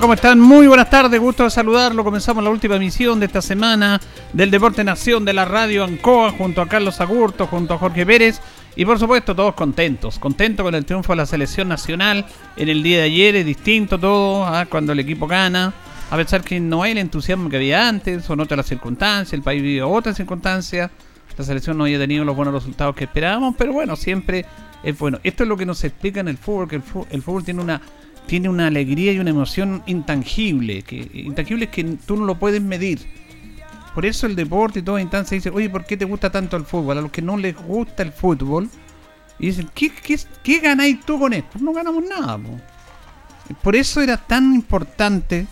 ¿Cómo están? Muy buenas tardes, gusto de saludarlo. Comenzamos la última emisión de esta semana del Deporte Nación de la Radio Ancoa junto a Carlos Agurto, junto a Jorge Pérez y por supuesto todos contentos, contentos con el triunfo de la selección nacional en el día de ayer, es distinto todo ¿ah? cuando el equipo gana, a pesar que no hay el entusiasmo que había antes, son otras las circunstancias, el país vive otras circunstancias, la selección no había tenido los buenos resultados que esperábamos, pero bueno, siempre es bueno. Esto es lo que nos explica en el fútbol, que el fútbol, el fútbol tiene una tiene una alegría y una emoción intangible, que intangible es que tú no lo puedes medir. Por eso el deporte y toda instancia dice, oye, ¿por qué te gusta tanto el fútbol? A los que no les gusta el fútbol, y dicen, ¿qué, qué, ganáis tú con esto? No ganamos nada. Por eso era tan importante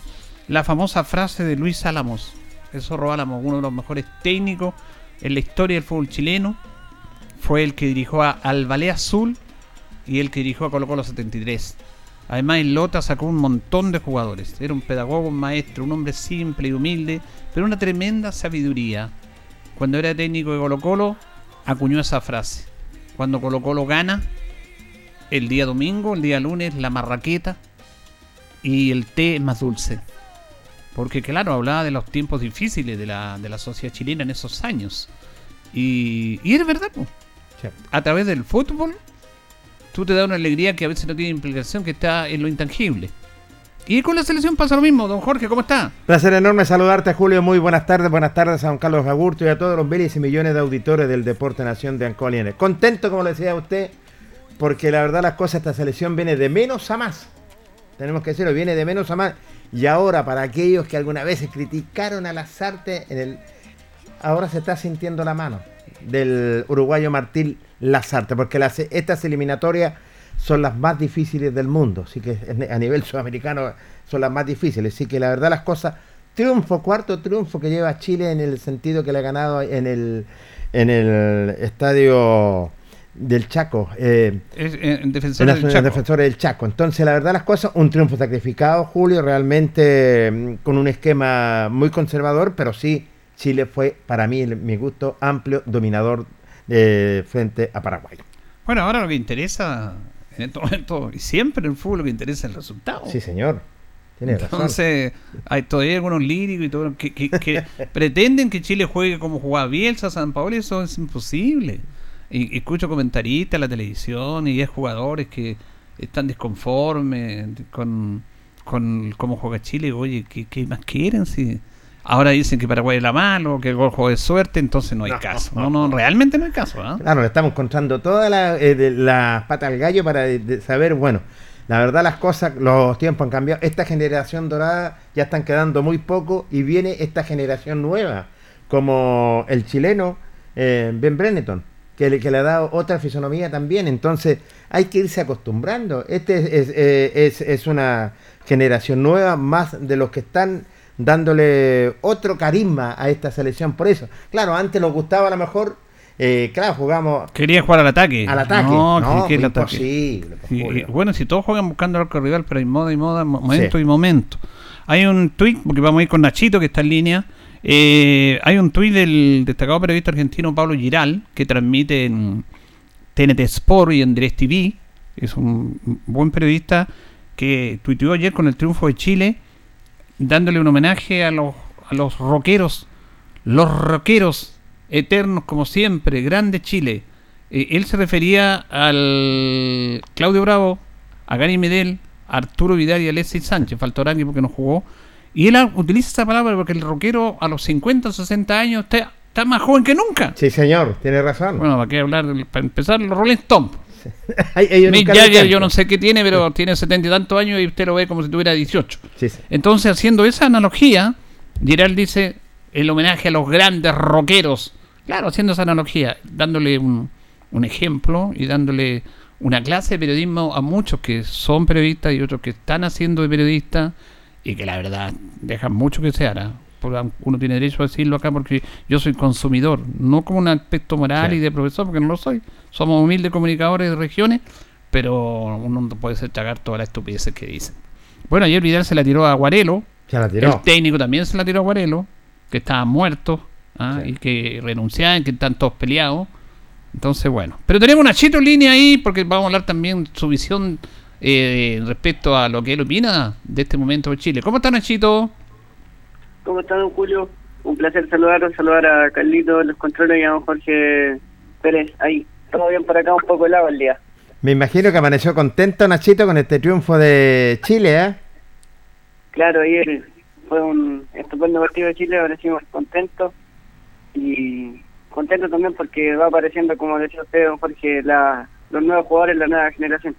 la famosa frase de Luis Álamos. Eso Álamos, uno de los mejores técnicos en la historia del fútbol chileno. Fue el que dirigió a, al Azul y el que dirigió a Colo Colo 73. Además, en Lota sacó un montón de jugadores. Era un pedagogo, un maestro, un hombre simple y humilde, pero una tremenda sabiduría. Cuando era técnico de Colo Colo, acuñó esa frase. Cuando Colo Colo gana, el día domingo, el día lunes, la marraqueta y el té es más dulce. Porque claro, hablaba de los tiempos difíciles de la, de la sociedad chilena en esos años. Y, y es verdad, pues. a través del fútbol tú te da una alegría que a veces no tiene implicación, que está en lo intangible. Y con la selección pasa lo mismo, don Jorge, ¿cómo está? Placer enorme saludarte, Julio. Muy buenas tardes, buenas tardes a don Carlos Agurto y a todos los miles y millones de auditores del Deporte Nación de Ancoliene. Contento, como le decía a usted, porque la verdad las cosas, esta selección viene de menos a más. Tenemos que decirlo, viene de menos a más. Y ahora, para aquellos que alguna vez criticaron a las artes, ahora se está sintiendo la mano del uruguayo Martín Lazarte, porque las, estas eliminatorias son las más difíciles del mundo, así que a nivel sudamericano son las más difíciles, así que la verdad las cosas, triunfo, cuarto triunfo que lleva Chile en el sentido que le ha ganado en el, en el estadio del Chaco, eh, en defensor, del Chaco. defensor del Chaco. Entonces, la verdad las cosas, un triunfo sacrificado, Julio, realmente mm, con un esquema muy conservador, pero sí Chile fue, para mí, mi gusto, amplio dominador eh, frente a Paraguay. Bueno, ahora lo que interesa en este momento y siempre en el fútbol lo que interesa es el resultado. Sí, señor. Entonces, hay todavía algunos líricos y todo que, que, pretenden que Chile juegue como jugaba Bielsa, San Paolo, y eso es imposible. Y, escucho comentaristas en la televisión y hay jugadores que están disconformes con, con cómo juega Chile. Oye, ¿qué, qué más quieren? Si Ahora dicen que Paraguay es la mano, que el gol juego de suerte, entonces no hay caso. No, no, realmente no hay caso. ¿ah? Claro, le estamos encontrando todas las eh, patas al gallo para saber, bueno, la verdad las cosas, los tiempos han cambiado. Esta generación dorada ya están quedando muy poco y viene esta generación nueva, como el chileno eh, Ben Brenneton, que le, que le ha dado otra fisonomía también. Entonces hay que irse acostumbrando. Este es, eh, es, es una generación nueva, más de los que están dándole otro carisma a esta selección por eso. Claro, antes nos gustaba a lo mejor, eh, claro, jugamos... Quería jugar al ataque. Al ataque. No, que, imposible. bueno, si todos juegan buscando al rival, pero hay moda y moda, momento y momento. Hay un tweet, porque vamos a ir con Nachito, que está en línea. Eh, hay un tuit del destacado periodista argentino Pablo Giral, que transmite en TNT Sport y en DirecTV. Es un buen periodista que tuiteó ayer con el triunfo de Chile dándole un homenaje a los, a los rockeros, los rockeros eternos como siempre, grande Chile. Eh, él se refería al Claudio Bravo, a Gary Medel, a Arturo Vidal y a Alexis Sánchez, faltó Arangui porque no jugó. Y él utiliza esa palabra porque el rockero a los 50 o 60 años está, está, más joven que nunca. Sí, señor, tiene razón. Bueno, ¿para qué hablar? Para empezar, los Rolling Stones. Mick Jagger yo no sé qué tiene, pero tiene setenta y tantos años y usted lo ve como si tuviera 18. Entonces, haciendo esa analogía, Gerald dice el homenaje a los grandes rockeros. Claro, haciendo esa analogía, dándole un, ejemplo y dándole una clase de periodismo a muchos que son periodistas y otros que están haciendo de periodistas y que la verdad dejan mucho que se hará uno tiene derecho a decirlo acá porque yo soy consumidor, no como un aspecto moral y de profesor, porque no lo soy. Somos humildes comunicadores de regiones, pero uno no puede ser tragar toda la estupidez que dicen. Bueno, ayer Vidal se la tiró a Guarelo. Se la tiró. El técnico también se la tiró a Guarelo, que estaba muerto ¿ah? y que renunciaban, que están todos peleados. Entonces, bueno. Pero tenemos una chito en línea ahí, porque vamos a hablar también su visión eh, respecto a lo que él opina de este momento de Chile. ¿Cómo está Nachito? ¿Cómo está, don Julio? Un placer saludarlo, saludar a Carlito, los controles y a don Jorge Pérez. Ahí, todo bien por acá, un poco helado el día. Me imagino que amaneció contento Nachito con este triunfo de Chile, ¿eh? Claro, ayer fue un estupendo partido de Chile, ahora estamos contentos y contento también porque va apareciendo, como decía usted, don Jorge, la, los nuevos jugadores, la nueva generación.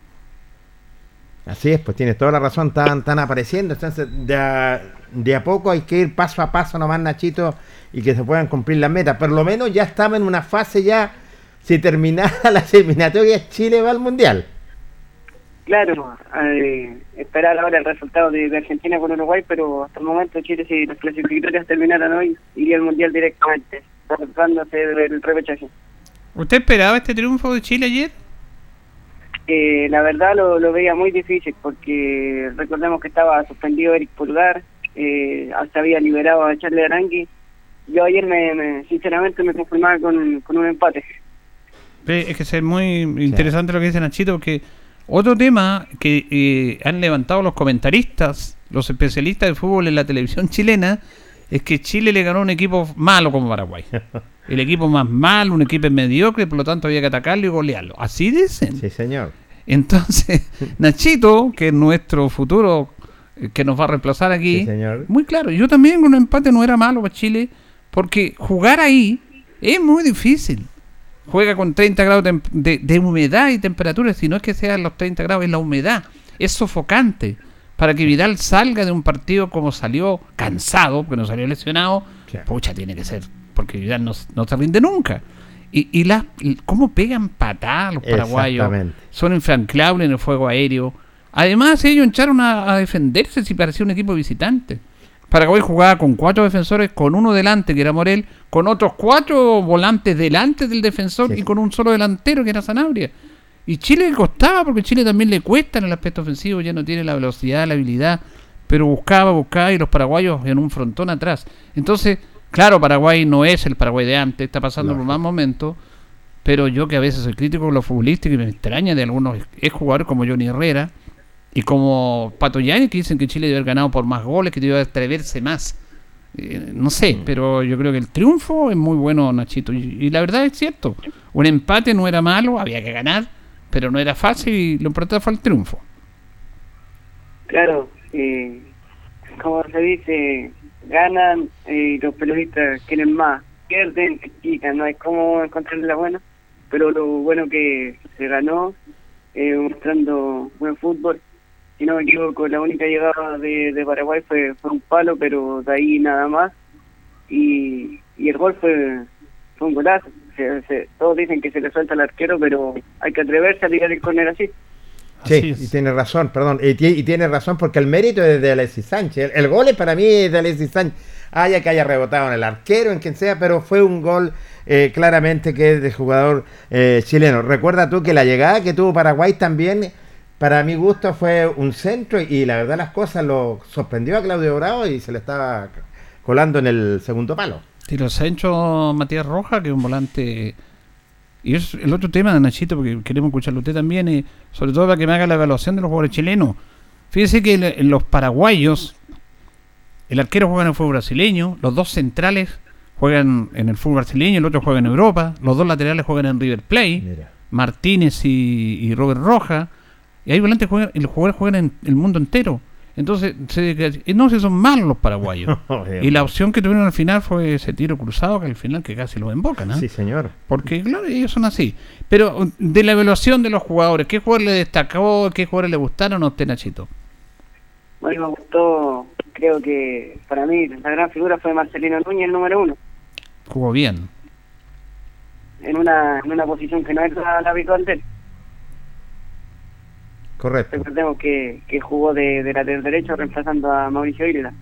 Así es, pues tiene toda la razón, están, están apareciendo, entonces de a, de a poco hay que ir paso a paso nomás, Nachito, y que se puedan cumplir las metas. Por lo menos ya estamos en una fase ya, si terminara la eliminatoria, Chile va al Mundial. Claro, eh, esperar ahora el resultado de, Argentina con Uruguay, pero hasta el momento Chile, si las clasificatorias terminaran hoy, iría al Mundial directamente, tratándose del repechaje. ¿Usted esperaba este triunfo de Chile ayer? Eh, la verdad lo, lo, veía muy difícil porque recordemos que estaba suspendido Eric Pulgar, eh, hasta había liberado a Charlie Arangui. Yo ayer, me, sinceramente, me conformaba con, un empate. Es que es muy interesante lo que dice Nachito, porque otro tema que eh, han levantado los comentaristas, los especialistas de fútbol en la televisión chilena, es que Chile le ganó a un equipo malo como Paraguay. El equipo más malo, un equipo mediocre, por lo tanto había que atacarlo y golearlo. Así dicen. Sí, señor. Entonces, Nachito, que es nuestro futuro que nos va a reemplazar aquí, muy claro, yo también un empate no era malo para Chile, porque jugar ahí es muy difícil. Juega con 30 grados de, de humedad y temperatura, si no es que sean los 30 grados, es la humedad. Es sofocante para que Vidal salga de un partido como salió cansado, porque no salió lesionado, pucha, tiene que ser porque ya no, no se rinde nunca. Y, y, la, cómo pegan patadas los paraguayos. Son infranqueables en el fuego aéreo. Además, ellos echaron a, defenderse si parecía un equipo visitante. Paraguay jugaba con cuatro defensores, con uno delante, que era Morel, con otros cuatro volantes delante del defensor y con un solo delantero, que era Sanabria. Y Chile le costaba, porque Chile también le cuesta en el aspecto ofensivo, ya no tiene la velocidad, la habilidad, pero buscaba, buscaba y los paraguayos en un frontón atrás. Entonces, Claro, Paraguay no es el Paraguay de antes, está pasando por más momentos, pero yo que a veces soy crítico con los futbolistas y me extraña de algunos jugadores como Johnny Herrera, Y como Pato Yáñez, que dicen que Chile debe haber ganado por más goles, que debe atreverse más. Eh, no sé, Mm. pero yo creo que el triunfo es muy bueno, Nachito. Y, y la verdad es cierto. Un empate no era malo, había que ganar, pero no era fácil y lo importante fue el triunfo. Claro, eh, como se dice, ganan eh, y los periodistas quieren más, pierden, critican, no hay cómo encontrarle la buena, pero lo bueno que se ganó, eh, mostrando buen fútbol. Si no me equivoco, la única llegada de, de Paraguay fue, fue un palo, pero de ahí nada más. Y, y el gol fue, fue un golazo. Se- se- todos dicen que se le suelta al arquero, pero hay que atreverse a tirar el córner así. Sí, y tiene razón, perdón. Y, ti- y tiene razón porque el mérito es de Alexis Sánchez. El, el gol es para mí es de Alexis Sánchez. Haya que haya rebotado en el arquero, en quien sea, pero fue un gol eh, claramente que es de jugador eh, chileno. Recuerda tú que la llegada que tuvo Paraguay también, para mi gusto, fue un centro y la verdad las cosas lo sorprendió a Claudio Bravo y se le estaba colando en el segundo palo. Tiro Sancho Matías Roja, que es un volante. Y es el otro tema de Nachito, porque queremos escucharlo usted también, y sobre todo para que me haga la evaluación de los jugadores chilenos. Fíjese que el- los paraguayos, el arquero juega en el fútbol brasileño, los dos centrales juegan en el fútbol brasileño, el otro juega en Europa, los dos laterales juegan en River Plate, Mira. Martínez y, y Robert Roja, y hay volantes juegan, y los jugadores juegan en el mundo entero. Entonces, se, no, si son malos los paraguayos. Y la opción que tuvieron al final fue ese tiro cruzado que al final que casi lo embocan, ¿ah? Sí, señor. Porque claro, ellos son así. Pero de la evaluación de los jugadores, ¿qué jugador le destacó? ¿Qué jugadores le gustaron a usted, Nachito? Bueno, me gustó, creo que para mí la gran figura fue Marcelino Núñez, el número uno, Jugó bien. en una, en una posición que no es la, la habitual de él. Correcto. Recordemos que, que jugó de, de lateral derecho reemplazando a Mauricio Isla.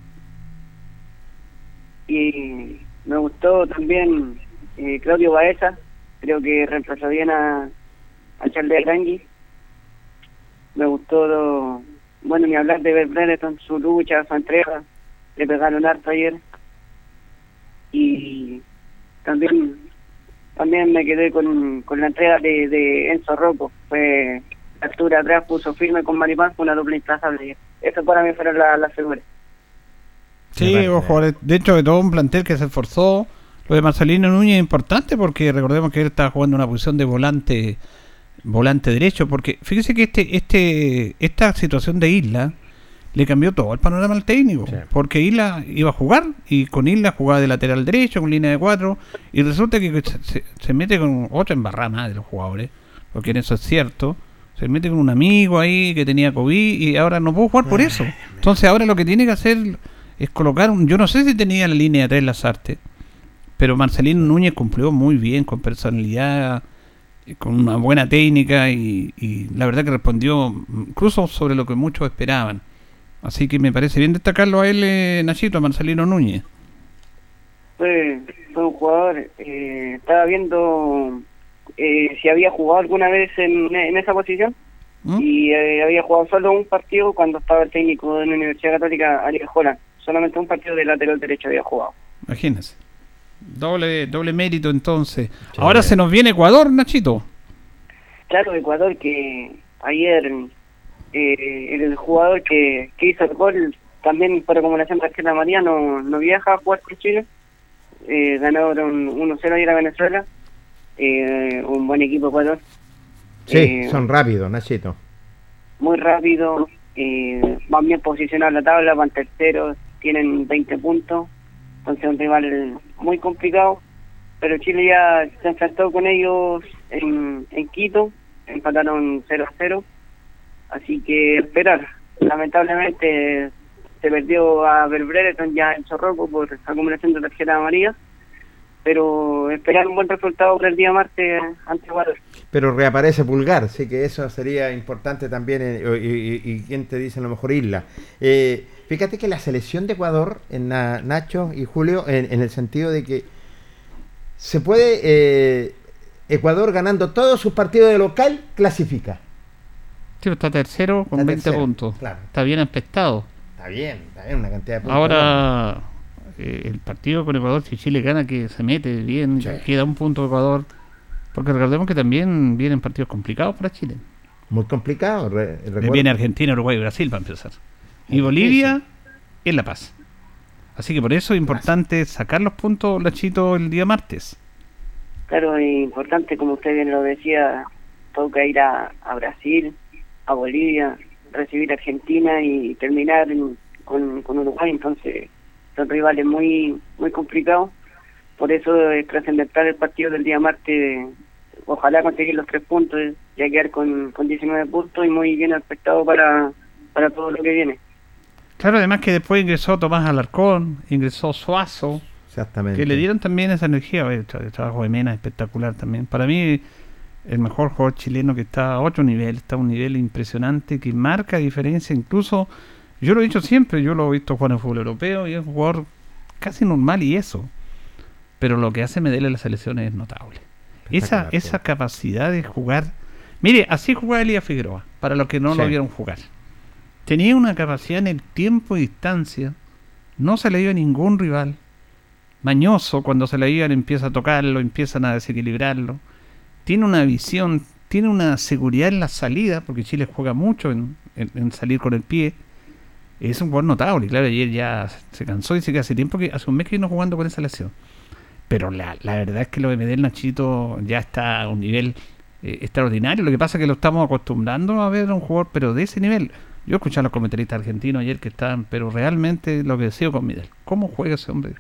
Y me gustó también eh, Claudio Baeza, creo que reemplazó bien a, a Charles Arangui. Me gustó, bueno, ni hablar de Brereton, su lucha, su entrega, le pegaron harto ayer. Y también también me quedé con, con la entrega de, de Enzo Rocco, fue altura atrás, puso firme con Maripán, fue una doble implazable. Eso para mí fueron las la figuras. Sí, jugadores dentro de todo un plantel que se esforzó. Lo de Marcelino Núñez es importante porque recordemos que él estaba jugando una posición de volante volante derecho. Porque fíjese que este este esta situación de Isla le cambió todo el panorama al técnico. Sí. Porque Isla iba a jugar y con Isla jugaba de lateral derecho, con línea de cuatro. Y resulta que se, se- se mete con otra embarrada más de los jugadores. Porque en eso es cierto. Se mete con un amigo ahí que tenía COVID y ahora no pudo jugar por eso. Entonces ahora lo que tiene que hacer es colocar un... Yo no sé si tenía la línea de tres Lazarte, pero Marcelino Núñez cumplió muy bien, con personalidad, con una buena técnica y, la verdad que respondió incluso sobre lo que muchos esperaban. Así que me parece bien destacarlo a él, eh, Nachito, a Marcelino Núñez. Fue, fue un jugador, eh, estaba viendo eh, si había jugado alguna vez en, en esa posición ¿Mm? y eh, había jugado solo un partido cuando estaba el técnico de la Universidad Católica, Ariel Holland. Solamente un partido de lateral derecho había jugado. Imagínense. Doble, doble mérito entonces. Ahora se nos viene Ecuador, Nachito. Claro, Ecuador que ayer eh, el jugador que, que hizo el gol también por acumulación de tarjeta María no, no viaja a jugar con Chile. Eh, ganaron 1-0 ayer a Venezuela. Eh, un buen equipo Ecuador. Sí, Eh, son rápidos, Nachito. muy rápido, eh, van bien posicionados en la tabla, van terceros, tienen 20 puntos, entonces un rival muy complicado, pero Chile ya se enfrentó con ellos en, en Quito, empataron 0 a 0, así que esperar. Lamentablemente se perdió a Belbreton ya en Zorroco por acumulación de tarjeta amarilla, pero esperar un buen resultado para el día martes ante Ecuador. Pero reaparece Pulgar, sí que eso sería importante también. eh, y, y- y quién te dice a lo mejor Isla. Eh, fíjate que la selección de Ecuador, en Na- Nacho y Julio, en, en el sentido de que se puede. eh, Ecuador ganando todos sus partidos de local, clasifica. Sí, está tercero con Está 20 tercero, puntos. claro. Está bien aspectado. Está bien, está bien, una cantidad de puntos. Ahora, eh, el partido con Ecuador, si Chile gana, que se mete bien, Sí. queda un punto Ecuador. Porque recordemos que también vienen partidos complicados para Chile. Muy complicado. re- Le recuerdo- viene Argentina, Uruguay y Brasil para empezar. Y Bolivia en La Paz. Así que por eso es importante sacar los puntos, Lachito, el día martes. Claro, es importante, como usted bien lo decía, toca ir a, a Brasil, a Bolivia, recibir a Argentina y terminar en- con, con Uruguay. Entonces, son rivales muy muy complicados. Por eso es trascendental el partido del día martes. Ojalá conseguir los tres puntos, ya quedar con, con 19 puntos y muy bien aspectado para, para todo lo que viene. Claro, además que después ingresó Tomás Alarcón, ingresó Suazo, Exactamente. que le dieron también esa energía. El tra- el trabajo de Mena es espectacular también. Para mí, el mejor jugador chileno que está a otro nivel, está a un nivel impresionante que marca diferencia. Incluso, yo lo he dicho siempre, yo lo he visto jugar en fútbol europeo y es un jugador casi normal y eso. Pero lo que hace Medellín en la selección es notable. Esa, esa capacidad de jugar. Mire, así jugaba Elías Figueroa, para los que no lo vieron jugar. Tenía una capacidad en el tiempo y distancia. No se le dio a ningún rival. Mañoso, cuando se le iban, empieza a tocarlo, empiezan a desequilibrarlo. Tiene una visión, tiene una seguridad en la salida, porque Chile juega mucho en, en- en salir con el pie. Es un jugador notable. Claro, ayer ya se cansó y dice que hace tiempo que hace un mes que vino jugando con esa lesión. Pero la, la verdad es que lo de Medel Nachito ya está a un nivel eh, extraordinario. Lo que pasa es que lo estamos acostumbrando a ver a un jugador, pero de ese nivel. Yo escuché a los comentaristas argentinos ayer que estaban, pero realmente lo que decía con Medel. ¿Cómo juega ese hombre?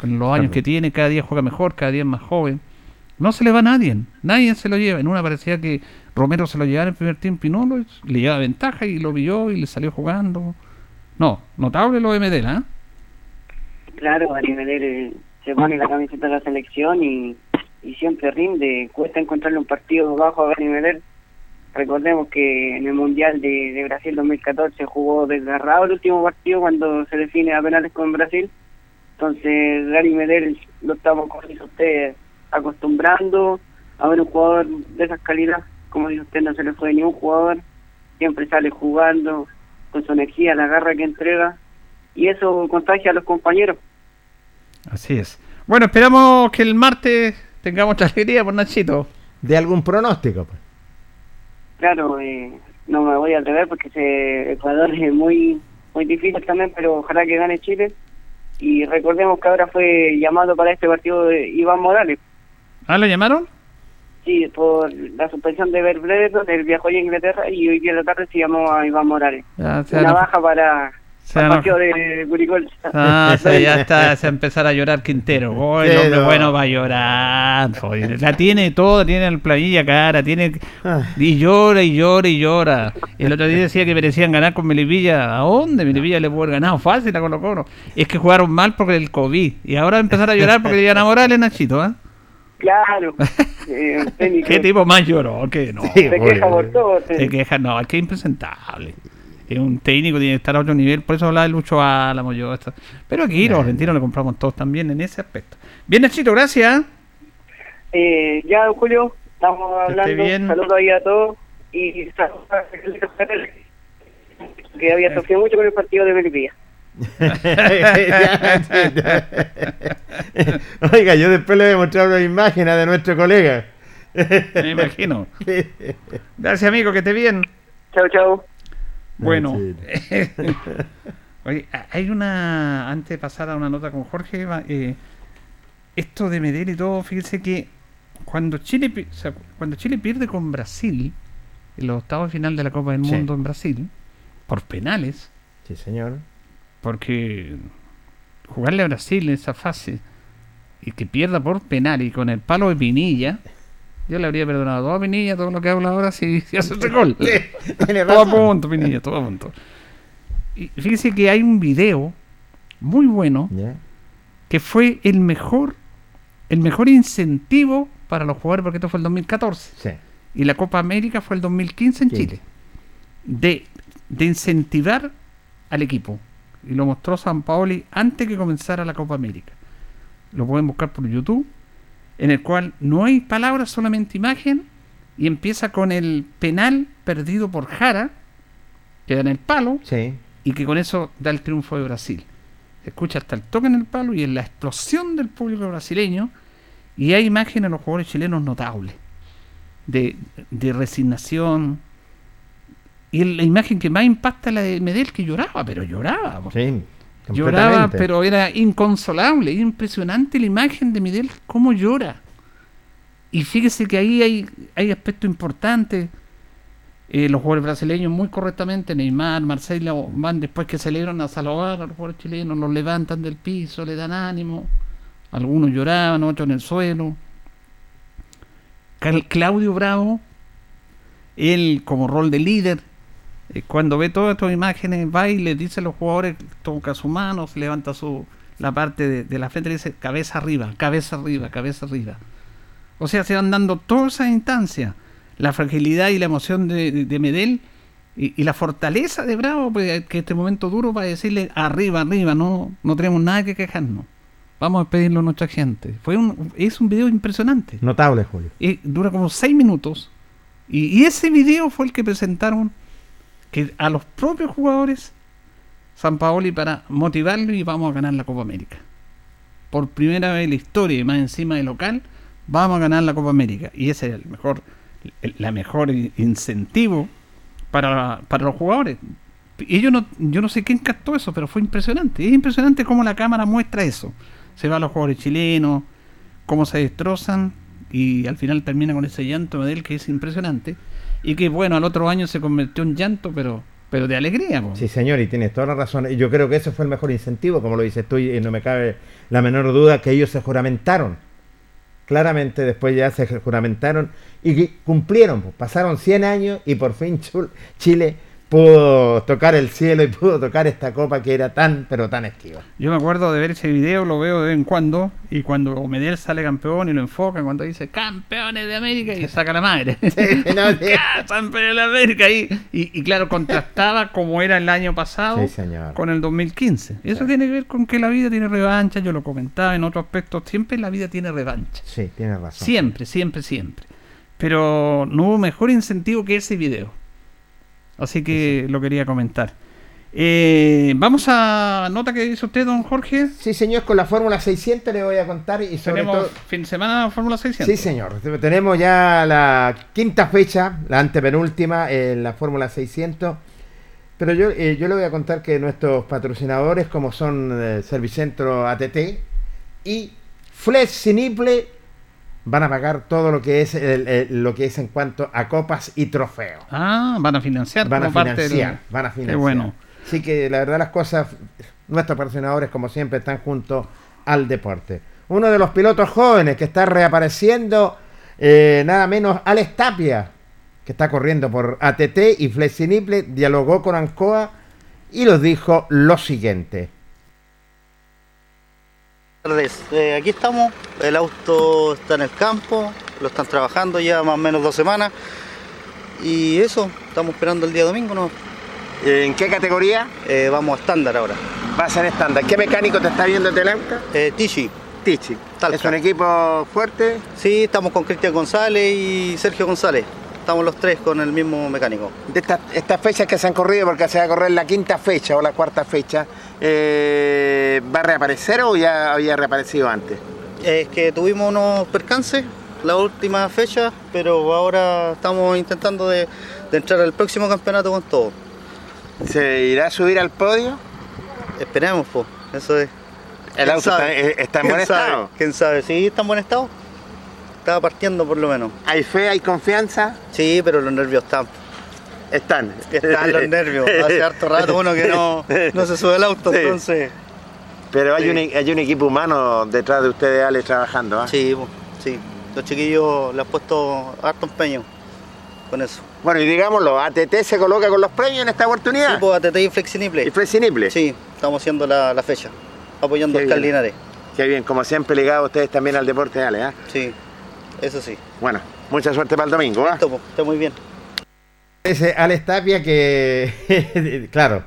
Con los años que tiene, cada día juega mejor, cada día es más joven. No se le va a nadie, nadie se lo lleva. En una parecía que Romero se lo llevaba en el primer tiempo y no, lo- le llevaba ventaja y lo vio y le salió jugando. No, notable lo de Medel, ¿ah? Claro, Ari Medel eh, se pone la camiseta de la selección y, siempre rinde. Cuesta encontrarle un partido bajo a Gary Medel. Recordemos que en el Mundial de, de Brasil 2014 jugó desgarrado el último partido cuando se define a penales con Brasil. Entonces, Gary Medel lo estamos, como dice usted, acostumbrando a ver un jugador de esas calidad. Como dice usted, no se le fue ni un jugador. Siempre sale jugando con su energía, la garra que entrega. Y eso contagia a los compañeros. Así es. Bueno, esperamos que el martes tengamos alegría por Nachito. De algún pronóstico. pues. Claro, eh, no me voy a atrever porque ese Ecuador es muy muy difícil también, pero ojalá que gane Chile. Y recordemos que ahora fue llamado para este partido de Iván Morales. ¿Ah, lo llamaron? Sí, por la suspensión de Ver Brereton, él viajó a Inglaterra y hoy día en la tarde se llamó a Iván Morales. Se Una baja para, el partido de Curicol. Ah, sí, ya está, se va a empezar a llorar Quintero. Oh, el hombre no. bueno va a llorar. joder. La tiene toda, tiene el planilla cara, tiene Ah. y llora y llora y llora. El otro día decía que merecían ganar con Melipilla. ¿A dónde Melipilla le pudo haber ganado? Fácil a Colo Colo. Es que jugaron mal porque el COVID. Y ahora empezar a llorar porque le iban a Morales, Nachito. ¿ah? Claro. Eh, ¿Qué tipo más lloró? ¿Qué no? Sí. se queja por todo. se- Se queja, no, es que es impresentable. Es un técnico, tiene que estar a otro nivel. Por eso hablaba de Lucho Álamo, yo. Esto. Pero aquí los argentinos le compramos todos también en ese aspecto. Bien, Nachito, gracias. Eh, ya, don Julio, estamos Que hablando. bien. Saludos ahí a todos. Y saludos a que había sufrido mucho con el partido de Melipilla. Oiga, yo después le voy a mostrar una imagen de nuestro colega. Me imagino. Gracias, amigo, que esté bien. Chao, chao. Bueno, oye, hay una. Antes de pasar a una nota con Jorge, eh, esto de Medellín y todo, fíjense que cuando Chile, pi- o sea, cuando Chile pierde con Brasil, en los octavos de final de la Copa del Sí. Mundo en Brasil, por penales, Sí, señor. Porque jugarle a Brasil en esa fase y que pierda por penal y con el palo de Pinilla, yo le habría perdonado todo a Pinilla, todo lo que habla ahora, si, si hace otro gol. Todo a punto, Pinilla, todo a punto. Y fíjese que hay un video muy bueno que fue el mejor, el mejor incentivo para los jugadores, porque esto fue el 2014 Sí. y la Copa América fue el 2015 en. Chile. De, de incentivar al equipo. Y lo mostró San Paoli antes que comenzara la Copa América. Lo pueden buscar por YouTube, en el cual no hay palabras, solamente imagen, y empieza con el penal perdido por Jara, que da en el palo, Sí. y que con eso da el triunfo de Brasil. Se escucha hasta el toque en el palo y en la explosión del público brasileño, y hay imágenes de los jugadores chilenos notables, de, de resignación, Y la imagen que más impacta es la de Medel, que lloraba, pero lloraba. Sí, Lloraba, pero era inconsolable. Es impresionante la imagen de Medel, cómo llora. Y fíjese que ahí hay, hay aspectos importantes. Eh, los jugadores brasileños muy correctamente, Neymar, Marcelo, van después que celebran a saludar a los jugadores chilenos, los levantan del piso, le dan ánimo. Algunos lloraban, otros en el suelo. Claudio Bravo, él como rol de líder, eh, cuando ve todas estas imágenes, va y le dice a los jugadores, toca su mano, se levanta su, la parte de, de la frente y dice cabeza arriba, cabeza arriba, cabeza arriba. O sea, se van dando todas esas instancias. La fragilidad y la emoción de, de- de Medel y, y la fortaleza de Bravo, pues, que este momento duro para decirle arriba, arriba, no, no tenemos nada que quejarnos. Vamos a pedirlo a nuestra gente. Fue un, es un video impresionante. Notable, Julio. Y dura como seis minutos. Y, y ese video fue el que presentaron que a los propios jugadores San Paoli para motivarlo y vamos a ganar la Copa América. Por primera vez en la historia y más encima de local, vamos a ganar la Copa América. Y ese es el mejor, la mejor in- incentivo para, para los jugadores. Y yo no, yo no sé quién captó eso, pero fue impresionante. Es impresionante cómo la cámara muestra eso. Se va a los jugadores chilenos, cómo se destrozan y al final termina con ese llanto de él que es impresionante y que bueno al otro año se convirtió en llanto pero pero de alegría. Sí, señor, y tienes toda la razón. Y yo creo que ese fue el mejor incentivo, como lo dices tú, y no me cabe la menor duda que ellos se juramentaron. Claramente después ya se juramentaron y cumplieron. Pasaron 100 años y por fin Chile pudo tocar el cielo y pudo tocar esta copa que era tan, pero tan esquiva. yo me acuerdo de ver ese video lo veo de vez en cuando y cuando Medel sale campeón y lo enfocan cuando dice campeones de América y saca la madre no, sí. campeones de América y, y, y claro contrastaba como era el año pasado Sí, señor. con el 2015 eso tiene que ver con que la vida tiene revancha yo lo comentaba en otros aspectos siempre la vida tiene revancha Sí, tienes razón. Siempre, siempre, siempre. Pero no hubo mejor incentivo que ese video. Así que lo quería comentar. Eh, vamos a nota que dice usted, don Jorge. Sí, señor, con la Fórmula 600 le voy a contar y sobre Tenemos todo... fin de semana Fórmula 600. Sí, señor. Tenemos ya la quinta fecha, la antepenúltima en la Fórmula 600. Pero yo, eh, yo le voy a contar que nuestros patrocinadores, como son eh, Servicentro ATT y Flexiniple, van a pagar todo lo que es el- el- lo que es en cuanto a copas y trofeos. Ah, van a financiar. Van a del- financiar, van a financiar. Qué bueno. Así que la verdad las cosas, nuestros patrocinadores como siempre están junto al deporte. Uno de los pilotos jóvenes que está reapareciendo, eh, nada menos Alex Tapia, que está corriendo por ATT y Flexiniple, dialogó con Ancoa y nos dijo lo siguiente. Tardes. Eh, aquí estamos, el auto está en el campo, lo están trabajando ya más o menos dos semanas y eso, estamos esperando el día domingo, ¿no? ¿En qué categoría Eh, vamos a estándar ahora. va a ser estándar? ¿Qué mecánico te está viendo el auto? Eh, Tichi, Tichi. Talca. ¿Es un equipo fuerte? sí, estamos con Cristian González y Sergio González, estamos los tres con el mismo mecánico. de estas, fechas que se han corrido, porque se va a correr la quinta fecha o la cuarta fecha, eh, ¿va a reaparecer o ya había reaparecido antes? Es que tuvimos unos percances la última fecha, pero ahora estamos intentando de, de entrar al próximo campeonato con todo. ¿Se irá a subir al podio? Esperemos, pues, eso es. El ¿Quién auto está, sabe? está en ¿Quién buen sabe? estado. ¿Quién sabe? Sí, está en buen estado. Estaba partiendo por lo menos. ¿Hay fe, hay confianza? Sí, pero los nervios están. Están. Están los nervios. Hace harto rato uno que no, no se sube al auto, Sí. entonces. Pero hay, Sí. un, hay un equipo humano detrás de ustedes, Ale, trabajando. ¿ah? Sí, sí. Los chiquillos le han puesto harto empeño con eso. Bueno, y digámoslo, ATT se coloca con los premios en esta Sí, oportunidad. pues ATT y Flexinible. Sí, estamos haciendo la, la fecha, apoyando al bien. Linares. Qué bien, como siempre ligado ustedes también al deporte, Ale. ¿ah? Sí, eso sí. Bueno, mucha suerte para el domingo. ¿ah? Listo, po, está muy bien. Ese Alex Tapia que, claro,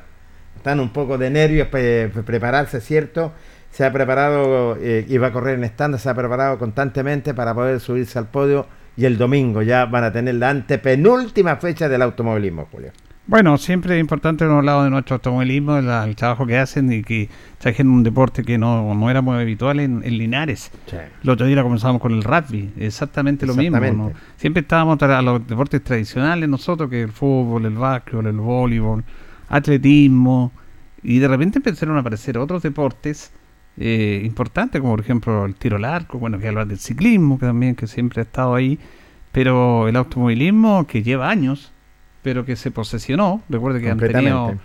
están un poco de nervios para prepararse, ¿cierto? Se ha preparado, eh, y va a correr en estándar, se ha preparado constantemente para poder subirse al podio y el domingo ya van a tener la antepenúltima fecha del automovilismo, Julio. Bueno, siempre es importante hemos hablado de nuestro automovilismo, el, el trabajo que hacen y que trajen un deporte que no, no era muy habitual en, en Linares. Sí. El otro día comenzamos con el rugby, exactamente lo mismo. ¿no? Siempre estábamos tra- a los deportes tradicionales nosotros, que el fútbol, el básquetbol, el voleibol, atletismo, y de repente empezaron a aparecer otros deportes eh, importantes, como por ejemplo el tiro al arco, bueno, que hablar del ciclismo, que también que siempre ha estado ahí, pero el automovilismo que lleva años, pero que se posesionó, recuerde que han tenido,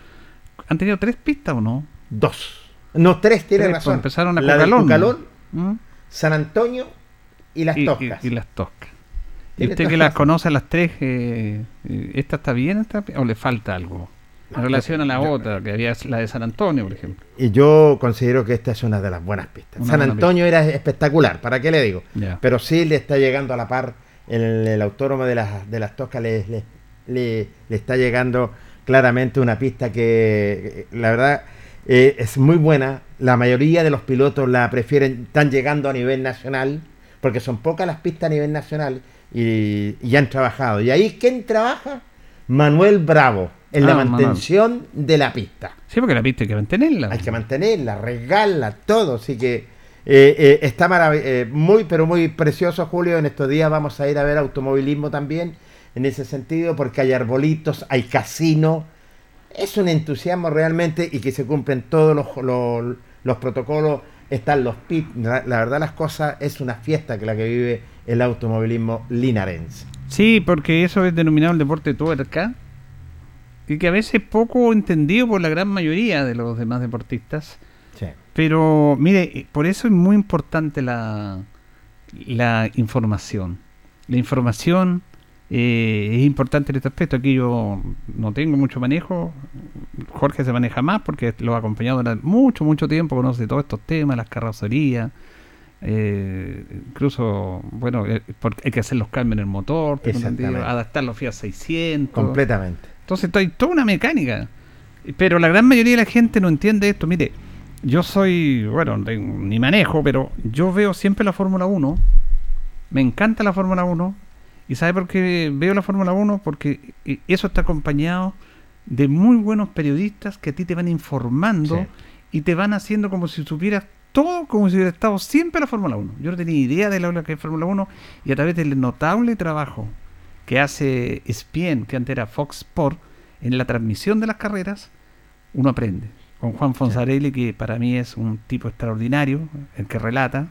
han tenido tres pistas o no. Dos. No, tres, tiene Tres, razón. empezaron a la Cucalón. Cucalón, ¿Mm? San Antonio y las y, Toscas. y- y las toscas. ¿Y usted que las razón. conoce a las tres, eh, esta está bien esta, o le falta algo? En relación a la otra, que había la de San Antonio, por ejemplo. Y yo considero que esta es una de las buenas pistas. Una San Antonio era espectacular, ¿para qué le digo? Pero sí le está llegando a la par el, el autónomo de las, de las Toscas, le, le, le- le está llegando claramente una pista que, eh, la verdad, eh, es muy buena. La mayoría de los pilotos la prefieren, están llegando a nivel nacional, porque son pocas las pistas a nivel nacional y, y han trabajado. ¿Y ahí quién trabaja? Manuel Bravo, en la Ah, Manuel. mantención de la pista. Sí, porque la pista hay que mantenerla. Hay que mantenerla, regarla, todo. Así que eh, eh, está marav- muy, pero muy precioso, Julio. En estos días vamos a ir a ver automovilismo también, en ese sentido, porque hay arbolitos, hay casino. Es un entusiasmo realmente y que se cumplen todos los, los, los protocolos. Están los pits. La, la verdad, las cosas es una fiesta que la que vive el automovilismo linarense. Sí, porque eso es denominado el deporte tuerca y que a veces es poco entendido por la gran mayoría de los demás deportistas. Sí. Pero mire, por eso es muy importante la, la información. La información eh, es importante en este aspecto. Aquí yo no tengo mucho manejo. Jorge se maneja más porque lo ha acompañado durante mucho, mucho tiempo. Conoce todos estos temas, las carrocerías. eh, incluso, bueno, eh, porque hay que hacer los cambios en el motor, adaptar los Fiat 600. Completamente. Entonces hay toda una mecánica. Pero la gran mayoría de la gente no entiende esto. Mire, yo soy, bueno, ni manejo, pero yo veo siempre la Fórmula 1. Me encanta la Fórmula 1. ¿Y sabe por qué veo la Fórmula 1? Porque eh, eso está acompañado de muy buenos periodistas que a ti te van informando Sí. y te van haciendo como si supieras todo como si hubiera estado siempre en la Fórmula 1. Yo no tenía idea de lo que es Fórmula 1 y a través del notable trabajo que hace ESPN, que antes era Fox Sport, en la transmisión de las carreras, uno aprende. Con Juan Fonsarelli, que para mí es un tipo extraordinario, el que relata.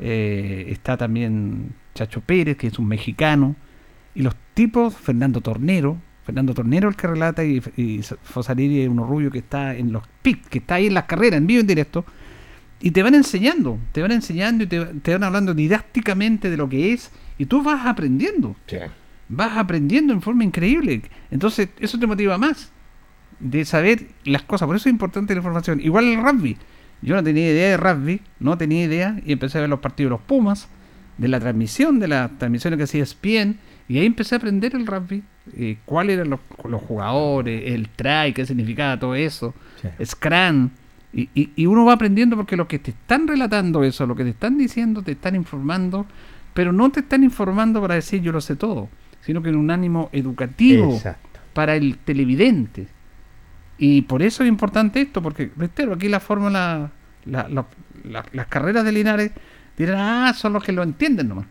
Eh, está también Chacho Pérez, que es un mexicano. Y los tipos, Fernando Tornero, Fernando Tornero el que relata, y, y Fonsarelli es uno rubio que está en los pits, que está ahí en las carreras, en vivo en directo. Y te van enseñando, te van enseñando y te, te van hablando didácticamente de lo que es, y tú vas aprendiendo Sí. vas aprendiendo en forma increíble. Entonces, eso te motiva más de saber las cosas. Por eso es importante la información. Igual el rugby. Yo no tenía idea de rugby, no tenía idea, y empecé a ver los partidos de los Pumas, de la transmisión, de las transmisiones que hacía ESPN, y ahí empecé a aprender el rugby, eh, cuáles eran los, los jugadores, el try, qué significaba todo eso, Sí. Scrum. Y, y, y uno va aprendiendo porque los que te están relatando eso, lo que te están diciendo, te están informando, pero no te están informando para decir yo lo sé todo, sino que en un ánimo educativo Exacto. para el televidente. Y por eso es importante esto, porque, reitero, aquí la fórmula, la, la- la- las carreras de Linares dirán, ah, son los que lo entienden nomás.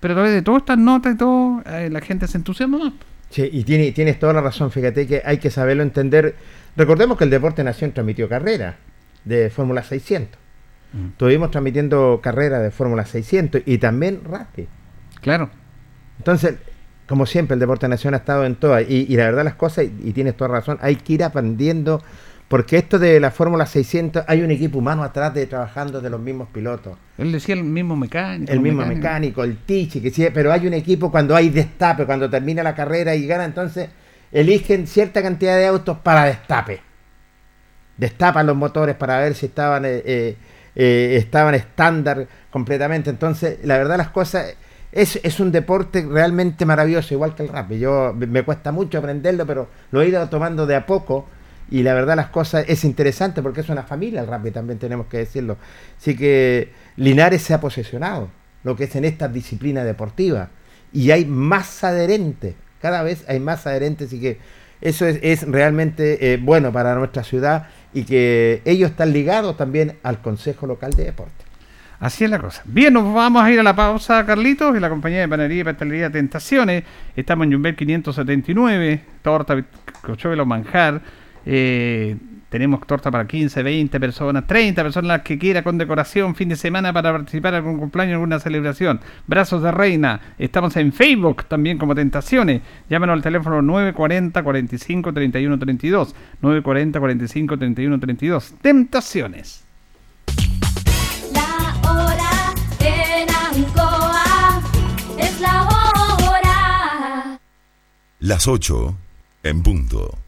Pero a través de todas estas notas y todo, eh, la gente se entusiasma más. Sí, y tiene- tienes toda la razón, fíjate que hay que saberlo entender. Recordemos que el Deporte Nación transmitió carrera de Fórmula 600. Mm. Estuvimos transmitiendo carrera de Fórmula 600 y también Rapid. Claro. Entonces, como siempre, el Deporte Nación ha estado en todas. Y, y la verdad, las cosas, y, y tienes toda razón, hay que ir aprendiendo. Porque esto de la Fórmula 600, hay un equipo humano atrás de trabajando de los mismos pilotos. Él decía el mismo mecánico. El mismo mecánico, el Tichi, que sí, pero hay un equipo cuando hay destape, cuando termina la carrera y gana, entonces eligen cierta cantidad de autos para destape. Destapan los motores para ver si estaban eh, eh, eh, estaban estándar completamente. Entonces, la verdad las cosas es, es un deporte realmente maravilloso, igual que el rap. Yo me me cuesta mucho aprenderlo, pero lo he ido tomando de a poco. Y la verdad las cosas es interesante porque es una familia el rugby, también tenemos que decirlo. Así que Linares se ha posesionado lo que es en esta disciplina deportiva. Y hay más adherentes, cada vez hay más adherentes y que Eso es, realmente eh, bueno para nuestra ciudad y que ellos están ligados también al Consejo Local de Deporte. Así es la cosa. Bien, nos vamos a ir a la pausa, Carlitos, en la compañía de panería y pastelería Tentaciones. Estamos en Jumbel 579, torta, cochuelo, manjar. Eh, tenemos torta para 15, 20 personas, 30 personas las que quiera con decoración, fin de semana para participar en algún cumpleaños, alguna celebración. Brazos de Reina, estamos en Facebook también como Tentaciones. Llámenos al teléfono 940 45 31 32. 940 45 31 32. Tentaciones. Las 8 en punto.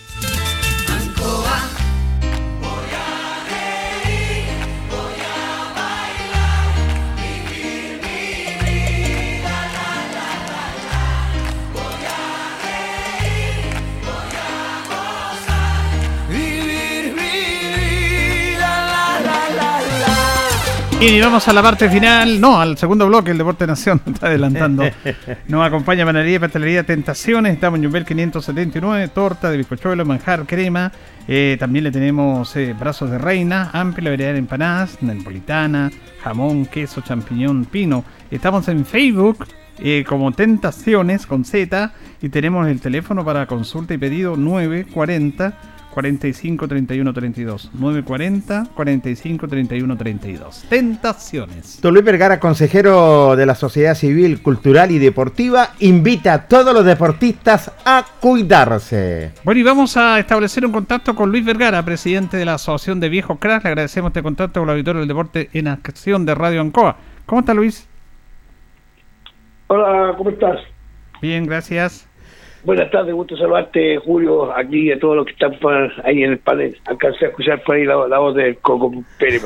Y vamos a la parte final, no, al segundo bloque, el Deporte Nación, está adelantando. Nos acompaña Panadería y Pastelería Tentaciones, estamos en Yumbel 579, torta de bizcochuelo, manjar, crema. Eh, también le tenemos eh, brazos de reina, amplia variedad de empanadas, napolitana, jamón, queso, champiñón, pino. Estamos en Facebook eh, como Tentaciones con Z y tenemos el teléfono para consulta y pedido 940 45 31 32 940 45 31 32 Tentaciones Don Luis Vergara, consejero de la Sociedad Civil, Cultural y Deportiva, invita a todos los deportistas a cuidarse. Bueno, y vamos a establecer un contacto con Luis Vergara, presidente de la Asociación de Viejos Crash. Le agradecemos este contacto con el auditorio del deporte en acción de Radio Ancoa. ¿Cómo está Luis? Hola, ¿cómo estás? Bien, gracias. Buenas tardes, gusto saludarte, Julio, aquí y a todos los que están ahí en el panel. Alcancé a escuchar por ahí la, la voz de Coco Pérez.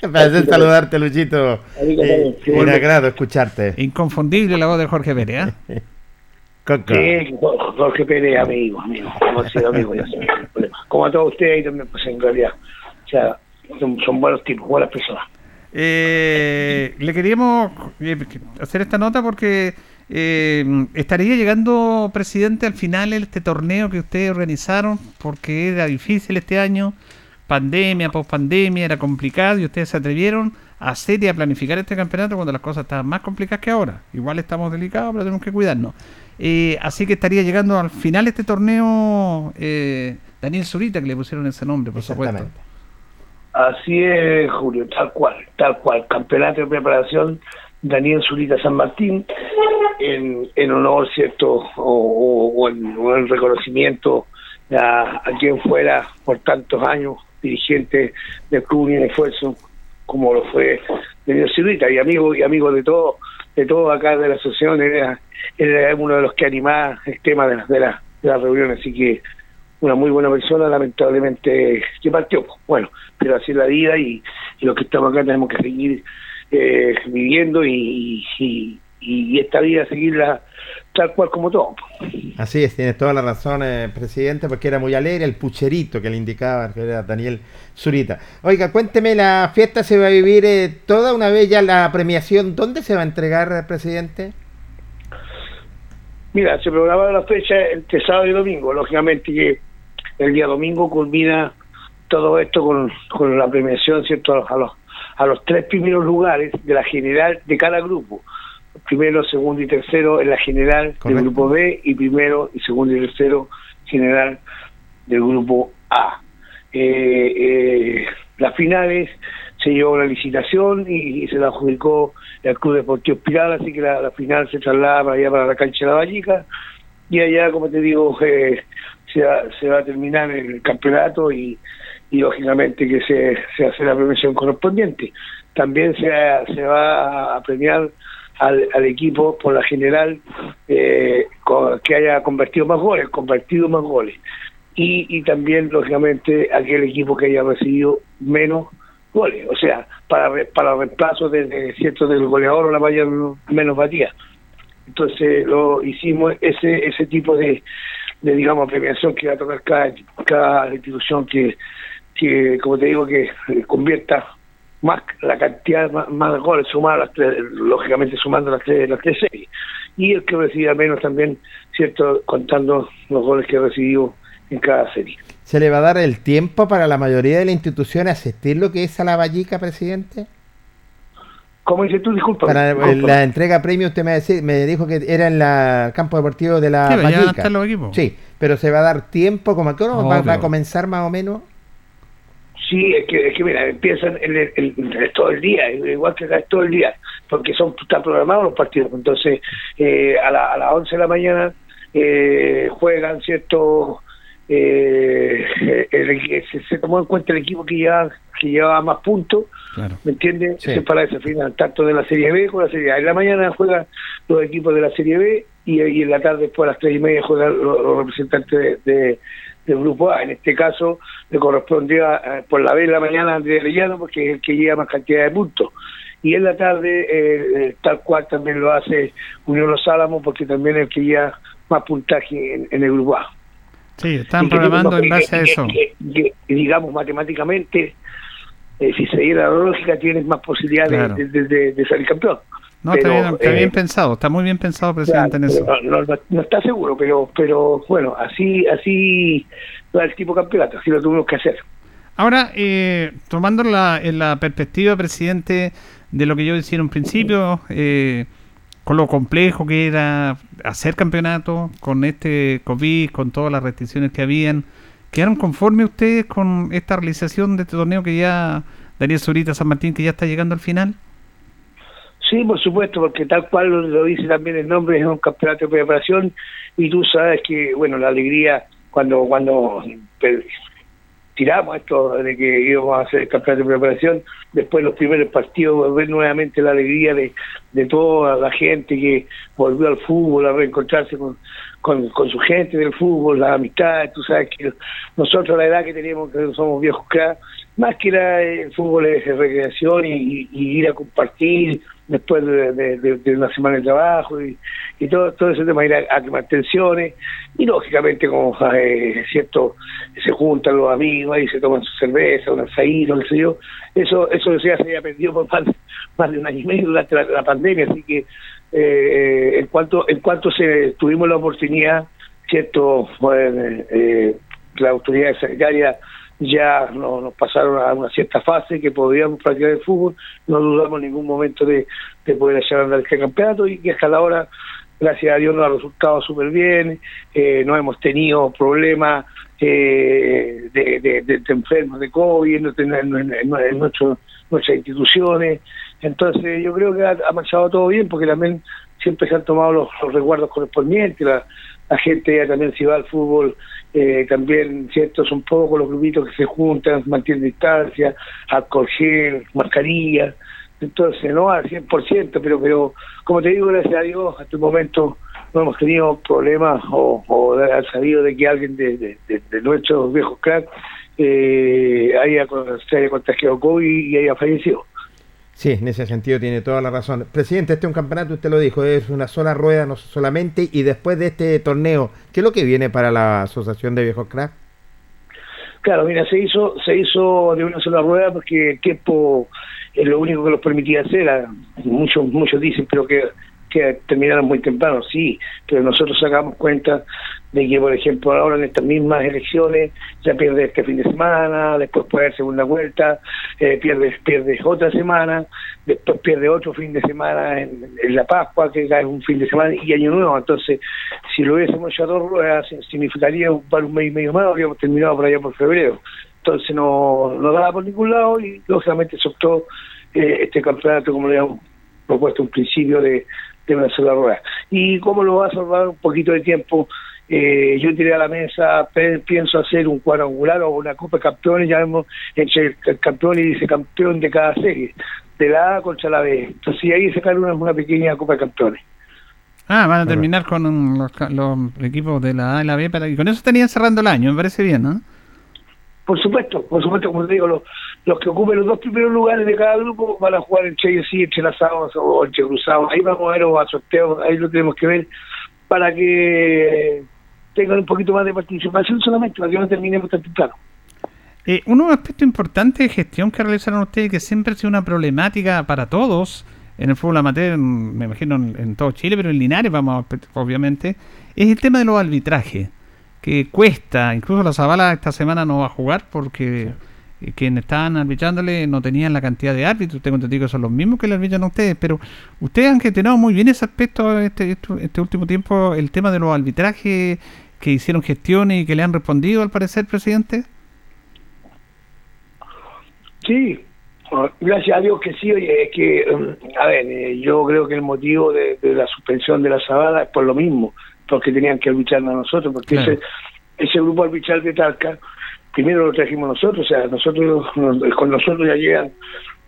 Placer saludarte, Luchito. Eh, un agrado escucharte. Inconfundible la voz de Jorge Pérez, ¿eh? Coco. Sí, Jorge Pérez, amigo, amigo, hemos sido amigos ya, sin problema. Como a todos ustedes ahí también, pues en realidad, o sea, son, son buenos tipos, buenas personas. Eh, le queríamos eh, hacer esta nota porque eh, estaría llegando, presidente, al final este torneo que ustedes organizaron, porque era difícil este año, pandemia, pospandemia, era complicado y ustedes se atrevieron a hacer y a planificar este campeonato cuando las cosas estaban más complicadas que ahora. Igual estamos delicados, pero tenemos que cuidarnos. Eh, así que estaría llegando al final este torneo eh, Daniel Zurita, que le pusieron ese nombre, por supuesto. Así es, Julio, tal cual, tal cual. Campeonato de preparación, Daniel Zurita San Martín, en, en honor, ¿cierto? O, o- en, reconocimiento a, quien fuera por tantos años dirigente del Club Unión Esfuerzo, como lo fue Daniel Zurita, y amigo, y amigo de todo, de todo acá de la asociación, era, era uno de los que animaba el tema de las de la, de las reuniones, así que una muy buena persona, lamentablemente que partió. Bueno, pero así es la vida y, y los que estamos acá tenemos que seguir eh, viviendo y, y, y esta vida seguirla tal cual como todo. Así es, tienes toda la razón, eh, presidente, porque era muy alegre el pucherito que le indicaba, que era Daniel Zurita. Oiga, cuénteme, la fiesta se va a vivir eh, toda una vez ya la premiación. ¿Dónde se va a entregar, eh, presidente? Mira, se programaba la fecha entre sábado y domingo, lógicamente que el día domingo culmina todo esto con, con la premiación, ¿cierto? A los, a los, tres primeros lugares de la general de cada grupo. Primero, segundo y tercero en la general Correcto. del grupo B y primero y segundo y tercero general del grupo A. Eh, eh, las finales se llevó la licitación y, y se la adjudicó el Club Deportivo Espiral, así que la, la final se traslada para allá para la cancha de la Vallica y allá, como te digo, eh, se, va, se va a terminar el campeonato y, y lógicamente que se, se hace la premiación correspondiente. También se, se va a premiar al, al equipo por la general eh, co- que haya convertido más goles, convertido más goles. Y, y también, lógicamente, aquel equipo que haya recibido menos goles, o sea, para para reemplazo de, cierto del goleador la valla menos batida. Entonces lo hicimos ese ese tipo de, de digamos premiación que va a tocar cada, cada institución que, que como te digo que eh, convierta más la cantidad más, más goles sumados las tres, lógicamente sumando las tres las tres series y el que reciba menos también cierto contando los goles que recibió en cada serie ¿Se le va a dar el tiempo para la mayoría de las instituciones asistir lo que es a la Vallica, presidente? ¿Cómo dices tú? Disculpa. Para la entrega premio usted me, decí- me dijo que era en la- el campo deportivo de la Sí, pero ya los equipos. Sí, pero se va a dar tiempo, como a qué hora va, Obvio. va a comenzar más o menos? Sí, es que, es que mira, empiezan el, el- el- todo el día, igual que acá es todo el día, porque son están programados los partidos. Entonces, eh, a, la- a las 11 de la mañana eh, juegan, ¿cierto? Eh, el se, se tomó en cuenta el equipo que llevaba, que llevaba más puntos, Claro. ¿me entiendes? Sí. Se para ese final, tanto de la Serie B como la Serie A. En la mañana juegan los equipos de la Serie B y, y en la tarde, después a las tres y media, juegan los, los representantes de, de- del Grupo A. En este caso, le correspondía eh, por la B en la mañana a Andrés Arellano, porque es el que lleva más cantidad de puntos. Y en la tarde, eh, eh, tal cual también lo hace Unión Los Álamos, porque también es el que lleva más puntaje en, en el Grupo A. Sí, están Y programando en base a eso. que, digamos, matemáticamente, eh, si se diera la lógica, tienes más posibilidades Claro. de, de- de- de salir campeón. No, está, Pero, bien, está eh, bien pensado, está muy bien pensado, presidente, en eso. No, no- no está seguro, pero pero bueno, así así va el tipo campeonato, así lo tuvimos que hacer. Ahora, eh, tomando la, en la perspectiva, presidente, de lo que yo decía en un principio, eh, con lo complejo que era hacer campeonato, con este COVID, con todas las restricciones que habían, ¿quedaron conformes ustedes con esta realización de este torneo que ya, Daniel Zurita San Martín, que ya está llegando al final? Sí, por supuesto, porque tal cual lo, dice también el nombre, es un campeonato de preparación y tú sabes que, bueno, la alegría cuando cuando pe- tiramos esto de que íbamos a hacer el campeonato de preparación, después los primeros partidos, ver nuevamente la alegría de, de toda la gente que volvió al fútbol, a reencontrarse con, con, su gente del fútbol, las amistades, tú sabes que nosotros la edad que tenemos, que somos viejos cracks, más que la, el fútbol es recreación y ir a compartir después de, una semana de trabajo y, todo, todo ese tema, ir a, a quemar tensiones y lógicamente como eh, cierto se juntan los amigos y se toman su cerveza, un asadito, qué sé yo, eso eso ya se había perdido por más, de un año y medio durante la, la pandemia, así que eh, en cuanto en cuanto se tuvimos la oportunidad, cierto, bueno, eh, la autoridad sanitaria ya no- nos pasaron a una cierta fase que podíamos practicar el fútbol, no dudamos en ningún momento de, de poder echar a andar este campeonato y que hasta la hora, gracias a Dios, nos ha resultado súper bien, eh, no hemos tenido problemas eh, de, enfermos de COVID en, en- en- nuestro- nuestras instituciones, entonces yo creo que ha, ha marchado todo bien porque también siempre se han tomado los, los resguardos correspondientes, la, la gente ya también si va al fútbol, eh, también, ¿cierto? Son pocos los grupitos que se juntan, mantienen distancia, alcohol gel, mascarilla, entonces no al 100%, pero, pero como te digo, gracias a Dios, hasta el momento no hemos tenido problemas o, o haber sabido de que alguien de, de, de- de nuestros viejos cracks eh, haya, se haya contagiado COVID y haya fallecido. Sí, en ese sentido tiene toda la razón. Presidente, este es un campeonato, usted lo dijo, es una sola rueda, no solamente. Y después de este torneo, ¿qué es lo que viene para la Asociación de Viejos Crack? Claro, mira, se hizo se hizo de una sola rueda porque el es lo único que nos permitía hacer. Muchos muchos dicen, pero que, que terminaron muy temprano, sí, pero nosotros sacamos cuenta de que, por ejemplo, ahora en estas mismas elecciones ya pierdes este fin de semana, después puede haber segunda vuelta, eh, pierdes, pierdes otra semana, después pierdes otro fin de semana en, la Pascua, que cae un fin de semana y Año Nuevo. Entonces, si lo hubiésemos hecho a significaría un un mes y medio más, habríamos terminado por allá por febrero. Entonces, no, no daba por ningún lado y, lógicamente, se optó eh, este campeonato, como le habíamos propuesto un principio, de, de una sola rueda. ¿Y cómo lo va a salvar un poquito de tiempo? Eh, yo tiré a la mesa, pienso hacer un cuadrangular o una Copa de Campeones, ya vemos entre el, el campeón y vicecampeón de cada serie, de la A contra la B. Entonces y ahí sacar una, una pequeña Copa de Campeones. Ah, van a terminar con um, los, ca- los equipos de la A y la B para, y con eso estarían cerrando el año, me parece bien, ¿no? Por supuesto, por supuesto, como te digo, los, los que ocupen los dos primeros lugares de cada grupo van a jugar entre ellos sí, entrelazados o entre cruzados. Ahí vamos a ver o a sorteos, ahí lo tenemos que ver para que tengan un poquito más de participación solamente, para que no terminemos tan temprano. Eh, un aspecto importante de gestión que realizaron ustedes, que siempre ha sido una problemática para todos, en el fútbol amateur, me imagino en, en todo Chile, pero en Linares, vamos, a- obviamente, es el tema de los arbitrajes, que cuesta, incluso la Zavala esta semana no va a jugar porque quienes estaban arbitrándole no tenían la cantidad de árbitros, tengo entendido que son los mismos que le arbitran a ustedes, pero ustedes han gestionado muy bien ese aspecto este, este, último tiempo, el tema de los arbitrajes, que hicieron gestiones y que le han respondido al parecer, presidente. Sí, gracias a Dios que sí, oye, es que, um, a ver, eh, yo creo que el motivo de, de la suspensión de la Sabada es por lo mismo, porque tenían que arbitrarnos a nosotros, porque Claro. ese, ese grupo arbitral de Talca, primero lo trajimos nosotros, o sea, nosotros nos- con nosotros ya llegan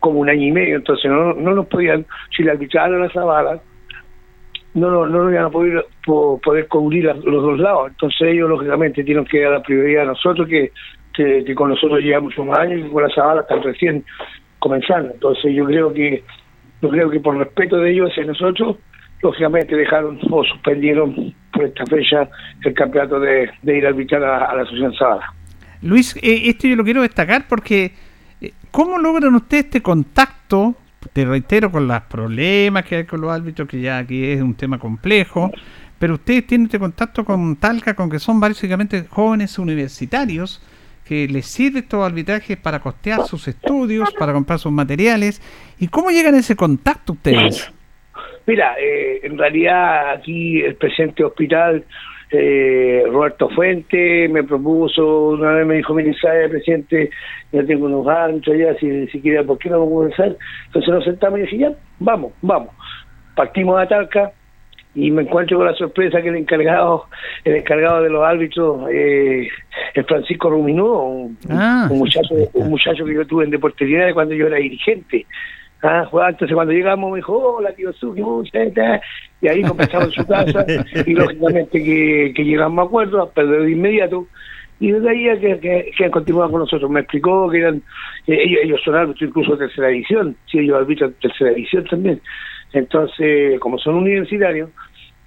como un año y medio, entonces no, no nos podían, si le arbitraran a la Zabala, no, no, no iban a poder, po- cubrir los dos lados. Entonces ellos, lógicamente, tienen que dar la prioridad a nosotros, que, con nosotros llevamos un año y con la Zabala están recién comenzando. Entonces yo creo que yo creo que por respeto de ellos hacia nosotros, lógicamente dejaron o suspendieron por esta fecha el campeonato de, de ir a arbitrar a, a la Asociación Zabala. Luis, eh, esto yo lo quiero destacar porque Eh, ¿Cómo logran ustedes este contacto? Te reitero, con los problemas que hay con los árbitros, que ya aquí es un tema complejo, pero ustedes tienen este contacto con Talca, con que son básicamente jóvenes universitarios que les sirve estos arbitrajes para costear sus estudios, para comprar sus materiales. ¿Y cómo llegan a ese contacto ustedes? Mira, eh, en realidad aquí el presidente hospital, eh, Roberto Fuente, me propuso, una vez me dijo, mire, sabe, presidente, ya tengo unos anchos ya, si, si quiere, ¿por qué no vamos a conversar? Entonces nos sentamos y dije, ya, vamos, vamos. Partimos a Talca, y me encuentro con la sorpresa que el encargado el encargado de los árbitros eh, es Francisco Ruminudo un, Ah. un muchacho un muchacho que yo tuve en deportería de cuando yo era dirigente ah, entonces cuando llegamos me dijo hola tío Suki mucha gente", y ahí comenzamos en su casa y lógicamente que, que llegamos a acuerdos pero de inmediato y desde ahí que, que, que han continuado con nosotros. Me explicó que eran, ellos, ellos son árbitros incluso de tercera división, sí, ellos arbitran tercera división también. Entonces, como son universitarios,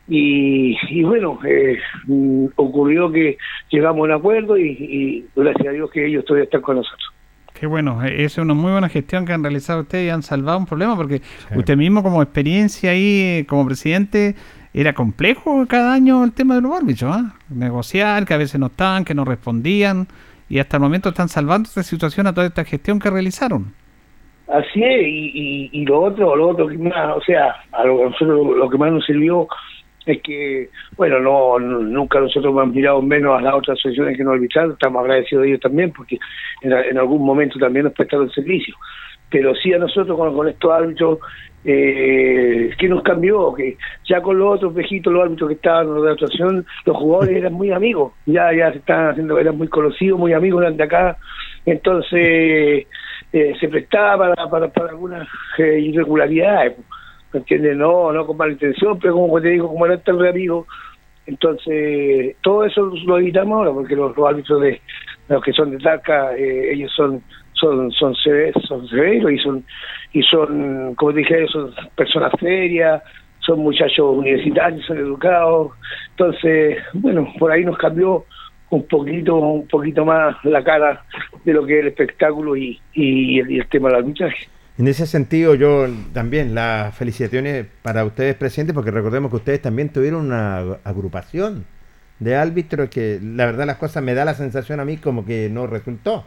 y, bueno, eh, mm, ocurrió que llegamos a un acuerdo y gracias a Dios que ellos todavía están con nosotros. Qué bueno, eh, es una muy buena gestión que han realizado ustedes y han salvado un problema porque usted mismo como experiencia ahí, eh, como presidente, era complejo cada año el tema de los árbitros, ¿ah? negociar, que a veces no estaban, que no respondían y hasta el momento están salvando esta situación a toda esta gestión que realizaron. Así es, y, y, y lo otro, lo otro que más, o sea, a lo, a nosotros lo que más nos sirvió es que, bueno, no, nunca nosotros hemos mirado menos a las otras asociaciones que nos arbitraron, estamos agradecidos de ellos también, porque en, algún momento también nos prestaron servicio. Pero sí a nosotros con, estos árbitros, eh, ¿qué nos cambió? Que ya con los otros viejitos, los árbitros que estaban en la actuación, los jugadores eran muy amigos, ya ya se estaban haciendo, eran muy conocidos, muy amigos, eran de acá, entonces eh, se prestaba para, para, para algunas eh, irregularidades, ¿me entiendes? No, no con mala intención, pero como te digo, como eran tan re amigos, entonces todo eso lo evitamos ahora, porque los, los árbitros de los que son de Talca, eh, ellos son son son seve- son severos y son y son como dije son personas serias son muchachos universitarios son educados entonces bueno por ahí nos cambió un poquito un poquito más la cara de lo que es el espectáculo y, y, el, y el tema del arbitraje En ese sentido, yo también las felicitaciones para ustedes, presidente, porque recordemos que ustedes también tuvieron una agrupación de árbitros que la verdad las cosas me da la sensación a mí como que no resultó.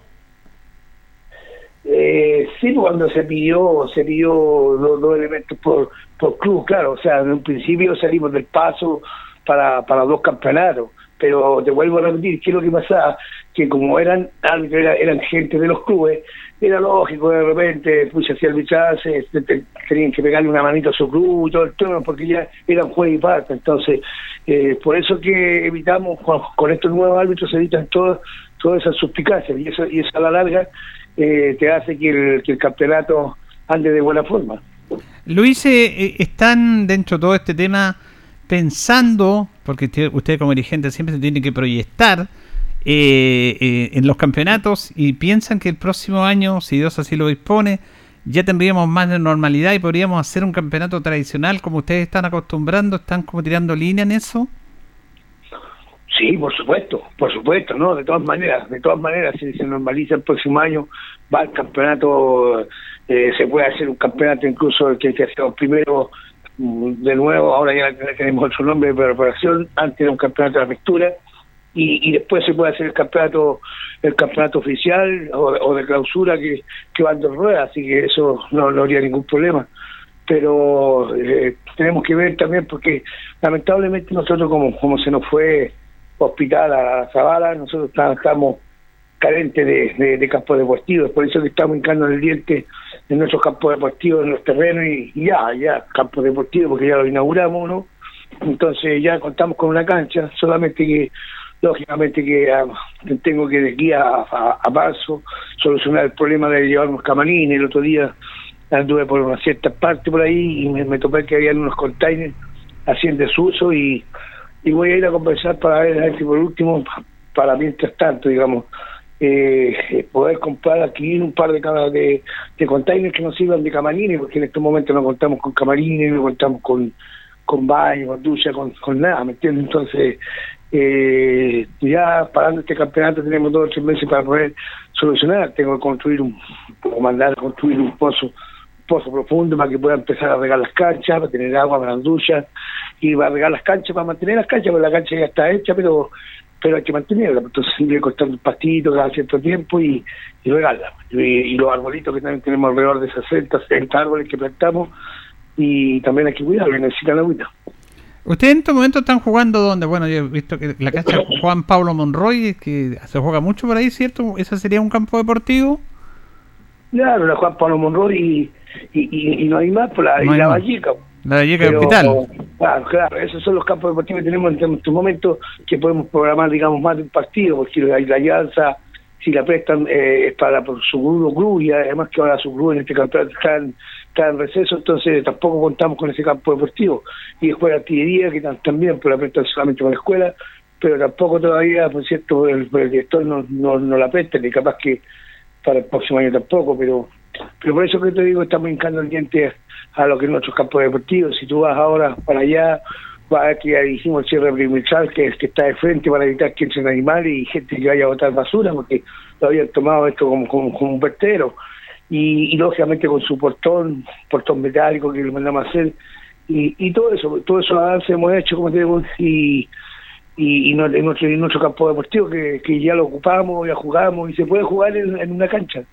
Eh, sí, cuando se pidió, se pidió dos, dos elementos por, por club, claro, o sea, en un principio salimos del paso para, para dos campeonatos, pero te vuelvo a repetir, ¿qué es lo que pasaba? Que como eran árbitros, era- eran gente de los clubes, era lógico de repente, hacía arbitraje, te- te- tenían que pegarle una manito a su club y todo el tema, porque ya eran juez y parte, entonces, eh, por eso que evitamos, con, con estos nuevos árbitros se evitan todas todas esas suspicacias, y eso, y eso a la larga eh, te hace que el, que el campeonato ande de buena forma. Luis, eh, eh, están dentro de todo este tema pensando, porque usted, usted como dirigente siempre se tiene que proyectar eh, eh, en los campeonatos y piensan que el próximo año, si Dios así lo dispone, ya tendríamos más de normalidad y podríamos hacer un campeonato tradicional como ustedes están acostumbrando, están como tirando línea en eso. Sí, por supuesto, por supuesto, ¿no? De todas maneras, de todas maneras, si se normaliza el próximo año, va el campeonato, eh, se puede hacer un campeonato incluso que, que hacemos primero mm, de nuevo, ahora ya tenemos otro nombre de preparación, antes era un campeonato de apertura, y, y después se puede hacer el campeonato el campeonato oficial o, o de clausura que, que van dos ruedas, así que eso no, no habría ningún problema. Pero eh, tenemos que ver también porque lamentablemente nosotros como, como se nos fue hospital a Zavala, nosotros estamos carentes de, de, de campos deportivos, por eso que estamos hincando el diente en nuestros campos deportivos, en los terrenos y, y ya, ya, campos deportivos porque ya lo inauguramos, ¿no? Entonces ya contamos con una cancha, solamente que lógicamente que ah, tengo que de aquí a, a, a marzo solucionar el problema de llevar unos camarines, el otro día anduve por una cierta parte por ahí y me, me topé que habían unos containers así en desuso y, y voy a ir a conversar para ver, si por último, pa- para mientras tanto, digamos, eh, eh, poder comprar aquí un par de, de, de containers que nos sirvan de camarines, porque en estos momentos no contamos con camarines, no contamos con, con baño, con ducha, con, con nada, ¿me entiendes? Entonces, eh, ya parando este campeonato tenemos dos o tres meses para poder solucionar. Tengo que construir un, mandar a construir un pozo pozo profundo para que pueda empezar a regar las canchas, para tener agua para las duchas, y va a regar las canchas para mantener las canchas, porque la cancha ya está hecha, pero pero hay que mantenerla, entonces sigue costando un pastito cada cierto tiempo y, y regarla. Y, y los arbolitos que también tenemos alrededor de 60, 70 árboles que plantamos, y también hay que cuidarlos, necesitan agüita. ¿Ustedes en estos momentos están jugando donde? Bueno, yo he visto que la cancha Juan Pablo Monroy, que se juega mucho por ahí, ¿cierto? ¿Ese sería un campo deportivo? Claro, la Juan Pablo Monroy y, y, y, y no hay más, por la, No y la más. Valleca. La Valleca Pero, Hospital. Claro, claro, esos son los campos deportivos que tenemos en estos momentos que podemos programar, digamos, más de un partido, porque la, la alianza, si la prestan, eh, es para por su grupo club, y además que ahora su club en este campeonato está en, está en receso, entonces tampoco contamos con ese campo deportivo. Y después la artillería, que tam- también pero la prestan solamente para la escuela, pero tampoco todavía, por cierto, el, director no, no, no la presta, ni capaz que para el próximo año tampoco, pero pero por eso que te digo, estamos hincando el diente a lo que es nuestros campos deportivos. Si tú vas ahora para allá, vas a que ya dijimos el cierre perimetral, que es que está de frente para evitar que entren animales y gente que vaya a botar basura, porque lo habían tomado esto como, como, como un vertedero. Y, y lógicamente con su portón, portón metálico que le mandamos a hacer, y, y todo eso, todo eso avance hemos hecho, como te digo, y, y, y no- en, nuestro, en nuestro campo deportivo que, que ya lo ocupamos, ya jugamos y se puede jugar en, en una cancha.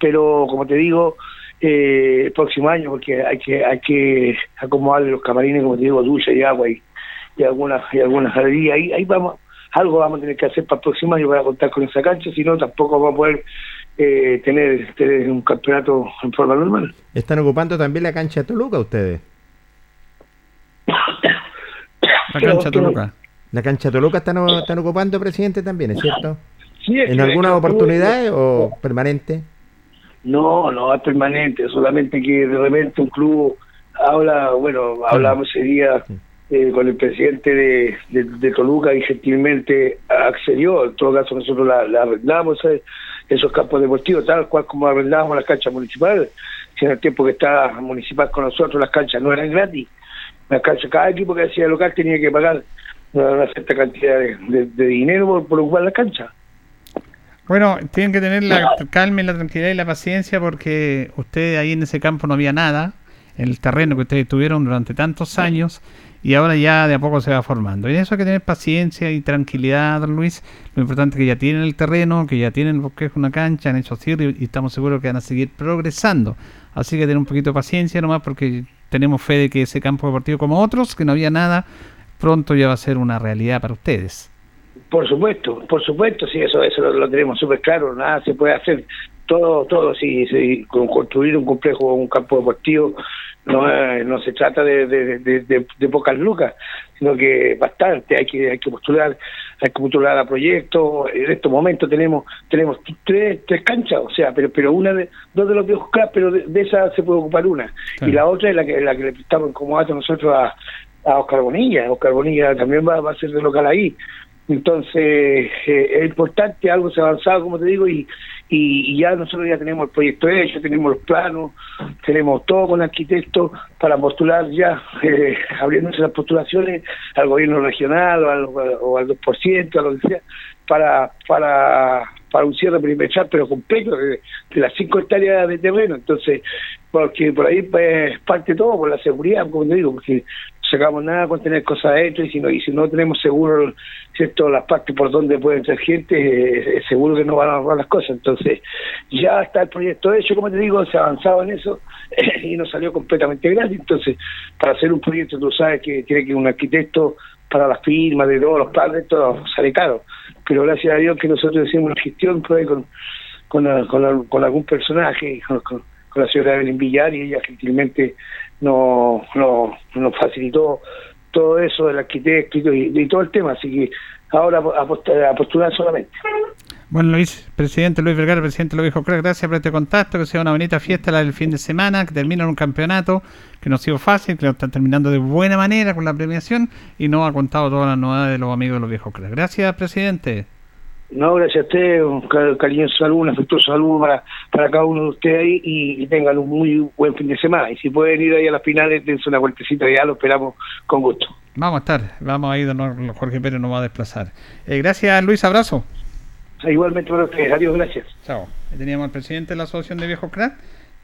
Pero como te digo, eh, el próximo año, porque hay que hay que acomodar los camarines, como te digo, ducha y agua y, y algunas y algunas galerías. Ahí, ahí vamos, algo vamos a tener que hacer para el próximo año para contar con esa cancha, si no tampoco vamos a poder eh, tener, tener un campeonato en forma normal. Están ocupando también la cancha de Toluca ustedes. La cancha Toluca. La cancha de Toluca están, están ocupando, presidente, también, ¿es cierto? Sí, es ¿En algunas oportunidades o permanente? No, no es permanente, solamente que de repente un club habla, bueno, hablamos ese día eh, con el presidente de, de, de Toluca y gentilmente accedió, en todo caso nosotros la, la arrendamos eh, esos campos deportivos, tal cual como arrendábamos las canchas municipales, si en el tiempo que estaba municipal con nosotros las canchas no eran gratis, las canchas, cada equipo que hacía local tenía que pagar una, una cierta cantidad de, de- de dinero por, por ocupar la cancha. Bueno, tienen que tener la calma y la tranquilidad y la paciencia porque ustedes ahí en ese campo no había nada, el terreno que ustedes tuvieron durante tantos años y ahora ya de a poco se va formando. Y eso hay que tener paciencia y tranquilidad, don Luis. Lo importante es que ya tienen el terreno, que ya tienen lo que es una cancha, han hecho cierre y estamos seguros que van a seguir progresando. Así que tener un poquito de paciencia nomás porque tenemos fe de que ese campo deportivo como otros, que no había nada, pronto ya va a ser una realidad para ustedes. Por supuesto, por supuesto, sí, eso eso lo, lo tenemos súper claro, nada se puede hacer, todo, todo, sí, sí, con construir un complejo, un campo deportivo, no, eh, no se trata de, de, de, de- de pocas lucas, sino que bastante, hay que hay que postular, hay que postular a proyectos, en estos momentos tenemos tenemos tres, tres canchas, o sea, pero pero una de, dos de los viejos clubs, pero de, esas se puede ocupar una, Claro. y la otra es la que, la que le prestamos como dato nosotros a, a Oscar Bonilla, Oscar Bonilla también va, va a ser de local ahí, entonces, eh, es importante, algo se ha avanzado, como te digo, y, y, y ya nosotros ya tenemos el proyecto hecho, tenemos los planos, tenemos todo con arquitectos para postular ya, eh, abriéndose las postulaciones al gobierno regional o al, o al 2%, a lo que sea, para, para, para un cierre perimetral, pero completo, de, de las cinco hectáreas de terreno. Entonces, porque por ahí pues, parte todo, por la seguridad, como te digo, porque sacamos nada con tener cosas hechas y si no, y si no tenemos seguro cierto las partes por donde puede entrar gente, eh, seguro que no van a robar las cosas. Entonces, ya está el proyecto hecho, como te digo, se ha avanzado en eso y nos salió completamente gratis. Entonces, para hacer un proyecto, tú sabes que tiene que un arquitecto para las firmas de todos los padres, todo sale caro. Pero gracias a Dios que nosotros hicimos una gestión por ahí con, con, con, con algún personaje, con, con, con la señora Evelyn Villar, y ella gentilmente nos, nos, nos facilitó todo eso del arquitecto y, y- todo el tema. Así que ahora a, post- a postular solamente. Bueno, Luis, presidente Luis Vergara, presidente lo dijo, gracias por este contacto, que sea una bonita fiesta la del fin de semana, que termine en un campeonato que no ha sido fácil, que lo están terminando de buena manera con la premiación y nos ha contado todas las novedades de los amigos de los viejos cracks. Gracias, presidente. No, gracias a usted, un ca- cariñoso saludo, un afectuoso saludo para, para cada uno de ustedes ahí y, y tengan un muy buen fin de semana. Y si pueden ir ahí a las finales, dense una vueltecita, ya lo esperamos con gusto. Vamos a estar, vamos a ir, don Jorge Pérez nos va a desplazar. Eh, gracias, Luis, abrazo. Igualmente para ustedes. Adiós, gracias. Chao. Ahí Teníamos al presidente de la Asociación de Viejos Crack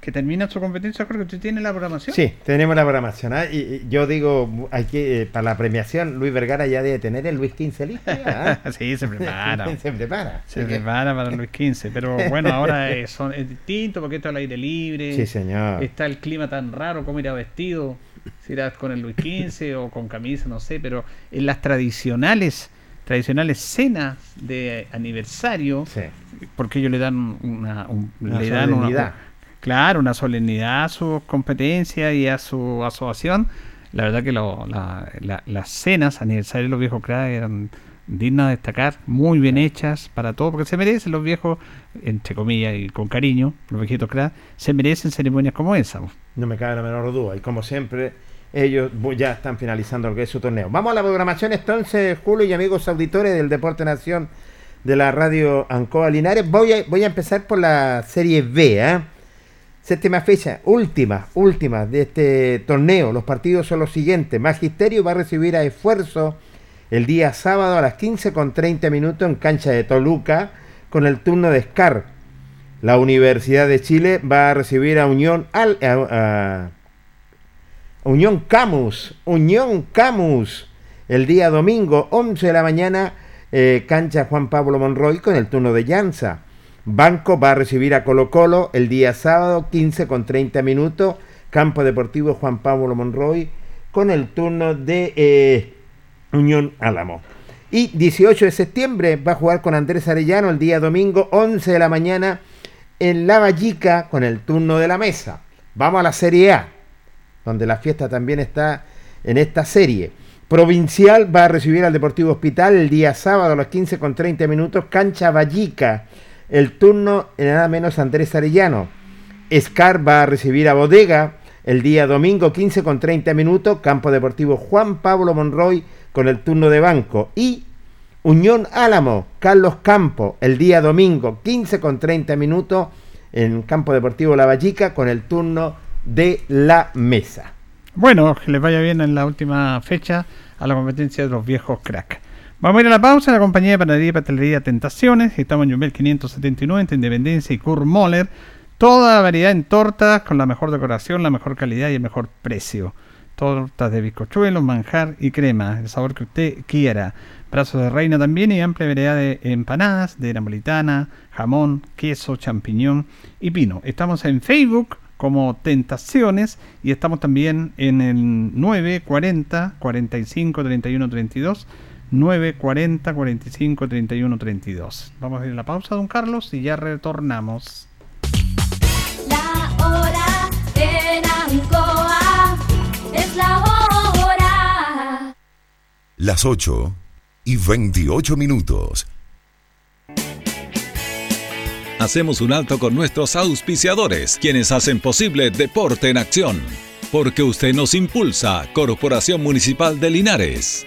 que termina su competencia. Creo que usted tiene la programación. Sí, tenemos la programación. ¿ah? Y, y yo digo, hay que, eh, para la premiación, Luis Vergara ya debe tener el Luis XV listo. ¿ah? sí, se prepara. se prepara. Se prepara para Luis XV, pero bueno, ahora es, son- es distinto porque está al aire libre. Sí, señor. Está el clima tan raro, cómo irá vestido. Si irá con el Luis XV o con camisa, no sé, pero en las tradicionales tradicionales cenas de aniversario, Sí. porque ellos le dan una, un- Una le dan una-. Claro, una solemnidad a su competencia y a su asociación. La verdad que lo- la- la- las cenas aniversarios de los viejos cracks eran dignas de destacar, muy bien hechas para todo, porque se merecen los viejos, entre comillas y con cariño, los viejitos cracks, se merecen ceremonias como esa. No me cabe la menor duda. Y como siempre, ellos ya están finalizando lo que es su torneo. Vamos a la programación entonces, Julio y amigos auditores del Deporte Nación de la radio Ancoa Linares. Voy a, voy a empezar por la Serie B, ¿eh? Séptima fecha, última, última de este torneo. Los partidos son los siguientes. Magisterio va a recibir a Esfuerzo el día sábado a las 15 con 30 minutos en cancha de Toluca con el turno de Scar. La Universidad de Chile va a recibir a Unión a- Unión Camus, Unión Camus, el día domingo, 11 de la mañana, eh, cancha Juan Pablo Monroy con el turno de Llanza. Banco va a recibir a Colo Colo el día sábado, 15 con 30 minutos, campo deportivo Juan Pablo Monroy con el turno de eh, Unión Álamo. Y 18 de septiembre va a jugar con Andrés Arellano el día domingo, 11 de la mañana, en La Vallica con el turno de la mesa. Vamos a la Serie A donde la fiesta también está en esta serie. Provincial va a recibir al Deportivo Hospital el día sábado a las 15 con 30 minutos, cancha Vallica. El turno en nada menos Andrés Arellano. Scar va a recibir a Bodega el día domingo 15 con 30 minutos, campo deportivo Juan Pablo Monroy con el turno de banco. Y Unión Álamo, Carlos Campo, el día domingo 15 con 30 minutos en campo deportivo La Vallica con el turno de la mesa. Bueno, que les vaya bien en la última fecha a la competencia de los viejos crack. Vamos a ir a la pausa la compañía de panadería y pastelería Tentaciones. Estamos en Jumbel 579 entre Independencia y Kurt Moller. Toda la variedad en tortas con la mejor decoración, la mejor calidad y el mejor precio. Tortas de bizcochuelo, manjar y crema, el sabor que usted quiera. Brazos de reina también y amplia variedad de empanadas, de napolitana, jamón, queso, champiñón y pino. Estamos en Facebook como Tentaciones y estamos también en el 940 45 31 32 940 45 31 32 vamos a ir a la pausa don Carlos y ya retornamos La hora en Ancoa es la hora. Las 8 y 28 minutos. Hacemos un alto con nuestros auspiciadores, quienes hacen posible Deporte en Acción. Porque usted nos impulsa, Corporación Municipal de Linares.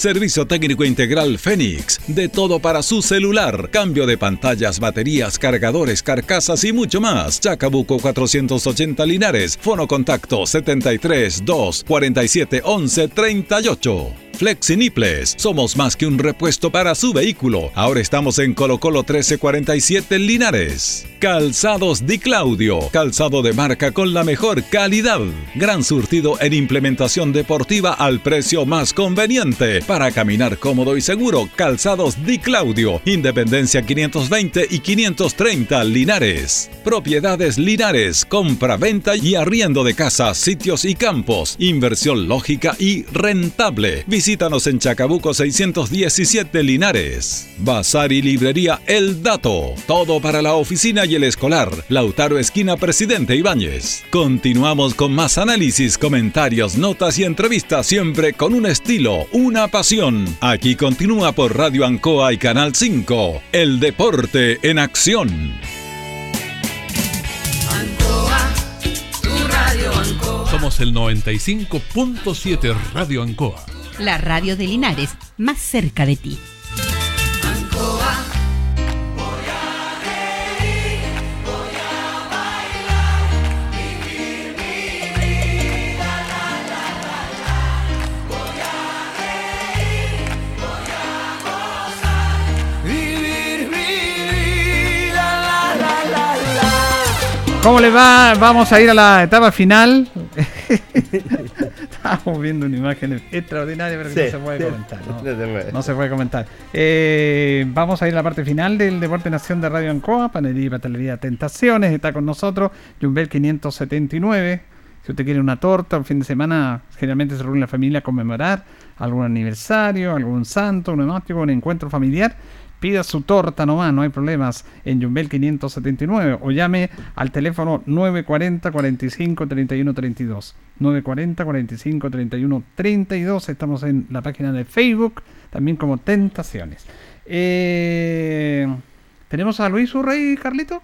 Servicio técnico integral Fénix. De todo para su celular. Cambio de pantallas, baterías, cargadores, carcasas y mucho más. Chacabuco 480 Linares. Fono contacto 73 2 47 11 38. Flexiniples. Somos más que un repuesto para su vehículo. Ahora estamos en Colo Colo 1347 Linares. Calzados Di Claudio. Calzado de marca con la mejor calidad. Gran surtido en implementación deportiva al precio más conveniente. Para caminar cómodo y seguro. Calzados Di Claudio. Independencia 520 y 530 Linares. Propiedades Linares. Compra, venta y arriendo de casas, sitios y campos. Inversión lógica y rentable. Visítanos en Chacabuco 617 Linares. Bazar y librería El Dato. Todo para la oficina y el escolar. Lautaro Esquina Presidente Ibáñez. Continuamos con más análisis, comentarios, notas y entrevistas siempre con un estilo, una pasión. Aquí continúa por Radio Ancoa y Canal 5. El deporte en acción. Ancoa, tu radio Ancoa. Somos el 95.7 Radio Ancoa. La radio de Linares, más cerca de ti. ¿Cómo le va? Vamos a ir a la etapa final. Estamos viendo una imagen extraordinaria, pero que Sí, no se puede sí, comentar. No, no se puede. No se puede comentar. Eh, vamos a ir a la parte final del Deporte Nación de Radio Ancoa, Panería y Patelería Tentaciones. Está con nosotros Jumbel 579. Si usted quiere una torta, un fin de semana, generalmente se reúne la familia a conmemorar algún aniversario, algún santo, un onomástico, un encuentro familiar. Pida su torta nomás, no hay problemas, en Jumbel 579 o llame al teléfono 940 45 31 32. 940 45 31 32. Estamos en la página de Facebook, también como Tentaciones. Eh, ¿Tenemos a Luis Urrey, Carlito?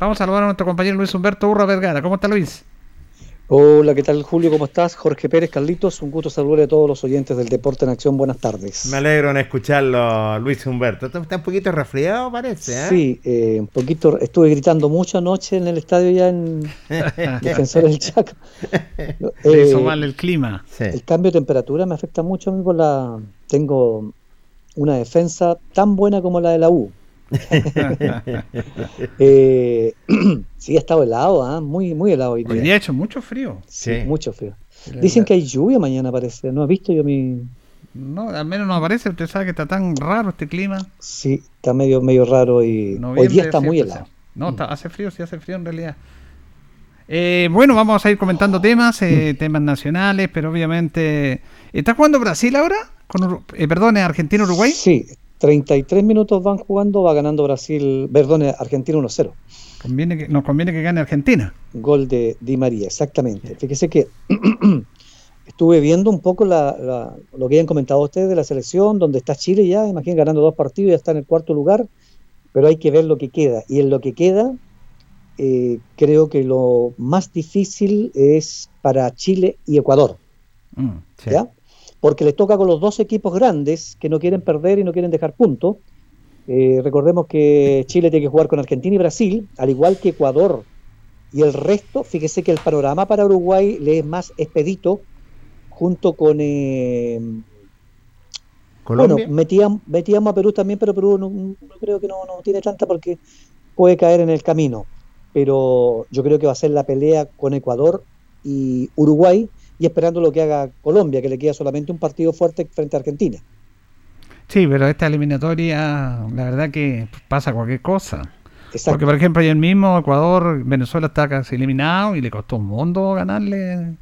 Vamos a saludar a nuestro compañero Luis Humberto Urra Vergara. ¿Cómo está Luis? Hola, ¿qué tal Julio? ¿Cómo estás? Jorge Pérez, Carlitos, un gusto saludar a todos los oyentes del Deporte en Acción. Buenas tardes. Me alegro en escucharlo, Luis Humberto. Está está un poquito resfriado, parece, ¿eh? Sí, eh, un poquito, estuve gritando mucho anoche en el estadio ya en Defensores del Chaco. Le hizo Eh, mal el clima. El cambio de temperatura me afecta mucho a mí por la... Tengo una defensa tan buena como la de la U. Eh, sí, ha estado helado, ¿ah? muy, muy helado hoy Hoy día. día ha hecho mucho frío. Sí, mucho frío. Dicen que hay lluvia mañana, parece. No he visto yo mi... No, al menos no aparece. Usted sabe que está tan raro este clima. Sí, está medio, medio raro y hoy día está muy helado. No, está- hace frío, sí hace frío en realidad. Eh, bueno, vamos a ir comentando temas, eh, temas nacionales, pero obviamente... ¿Está jugando Brasil ahora? Con eh, perdón, ¿es Argentina-Uruguay? Sí, 33 minutos van jugando, va ganando Brasil, perdón, Argentina 1-0. Conviene que, nos conviene que gane Argentina. Gol de Di María, exactamente. Fíjese que estuve viendo un poco la- la- lo que habían comentado ustedes de la selección, donde está Chile ya, imagínense ganando dos partidos, ya está en el cuarto lugar, pero hay que ver lo que queda. Y en lo que queda, eh, creo que lo más difícil es para Chile y Ecuador. Mm, ¿ya? Porque les toca con los dos equipos grandes que no quieren perder y no quieren dejar puntos. Eh, recordemos que Chile tiene que jugar con Argentina y Brasil, al igual que Ecuador. Y el resto, fíjese que el panorama para Uruguay le es más expedito, junto con... eh, ¿Colombia? Bueno, metíamos, metíamos a Perú también, pero Perú no, no creo que no, no tiene tanta porque puede caer en el camino. pero yo creo que va a ser la pelea con Ecuador y Uruguay y esperando lo que haga Colombia, que le queda solamente un partido fuerte frente a Argentina. Sí, pero esta eliminatoria, la verdad que pasa cualquier cosa. Exacto. Porque, por ejemplo, ayer mismo Ecuador, Venezuela está casi eliminado y le costó un mundo ganarle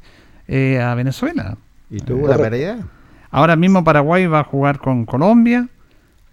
eh, a Venezuela. ¿Y tuvo la pérdida? Ahora mismo Paraguay va a jugar con Colombia.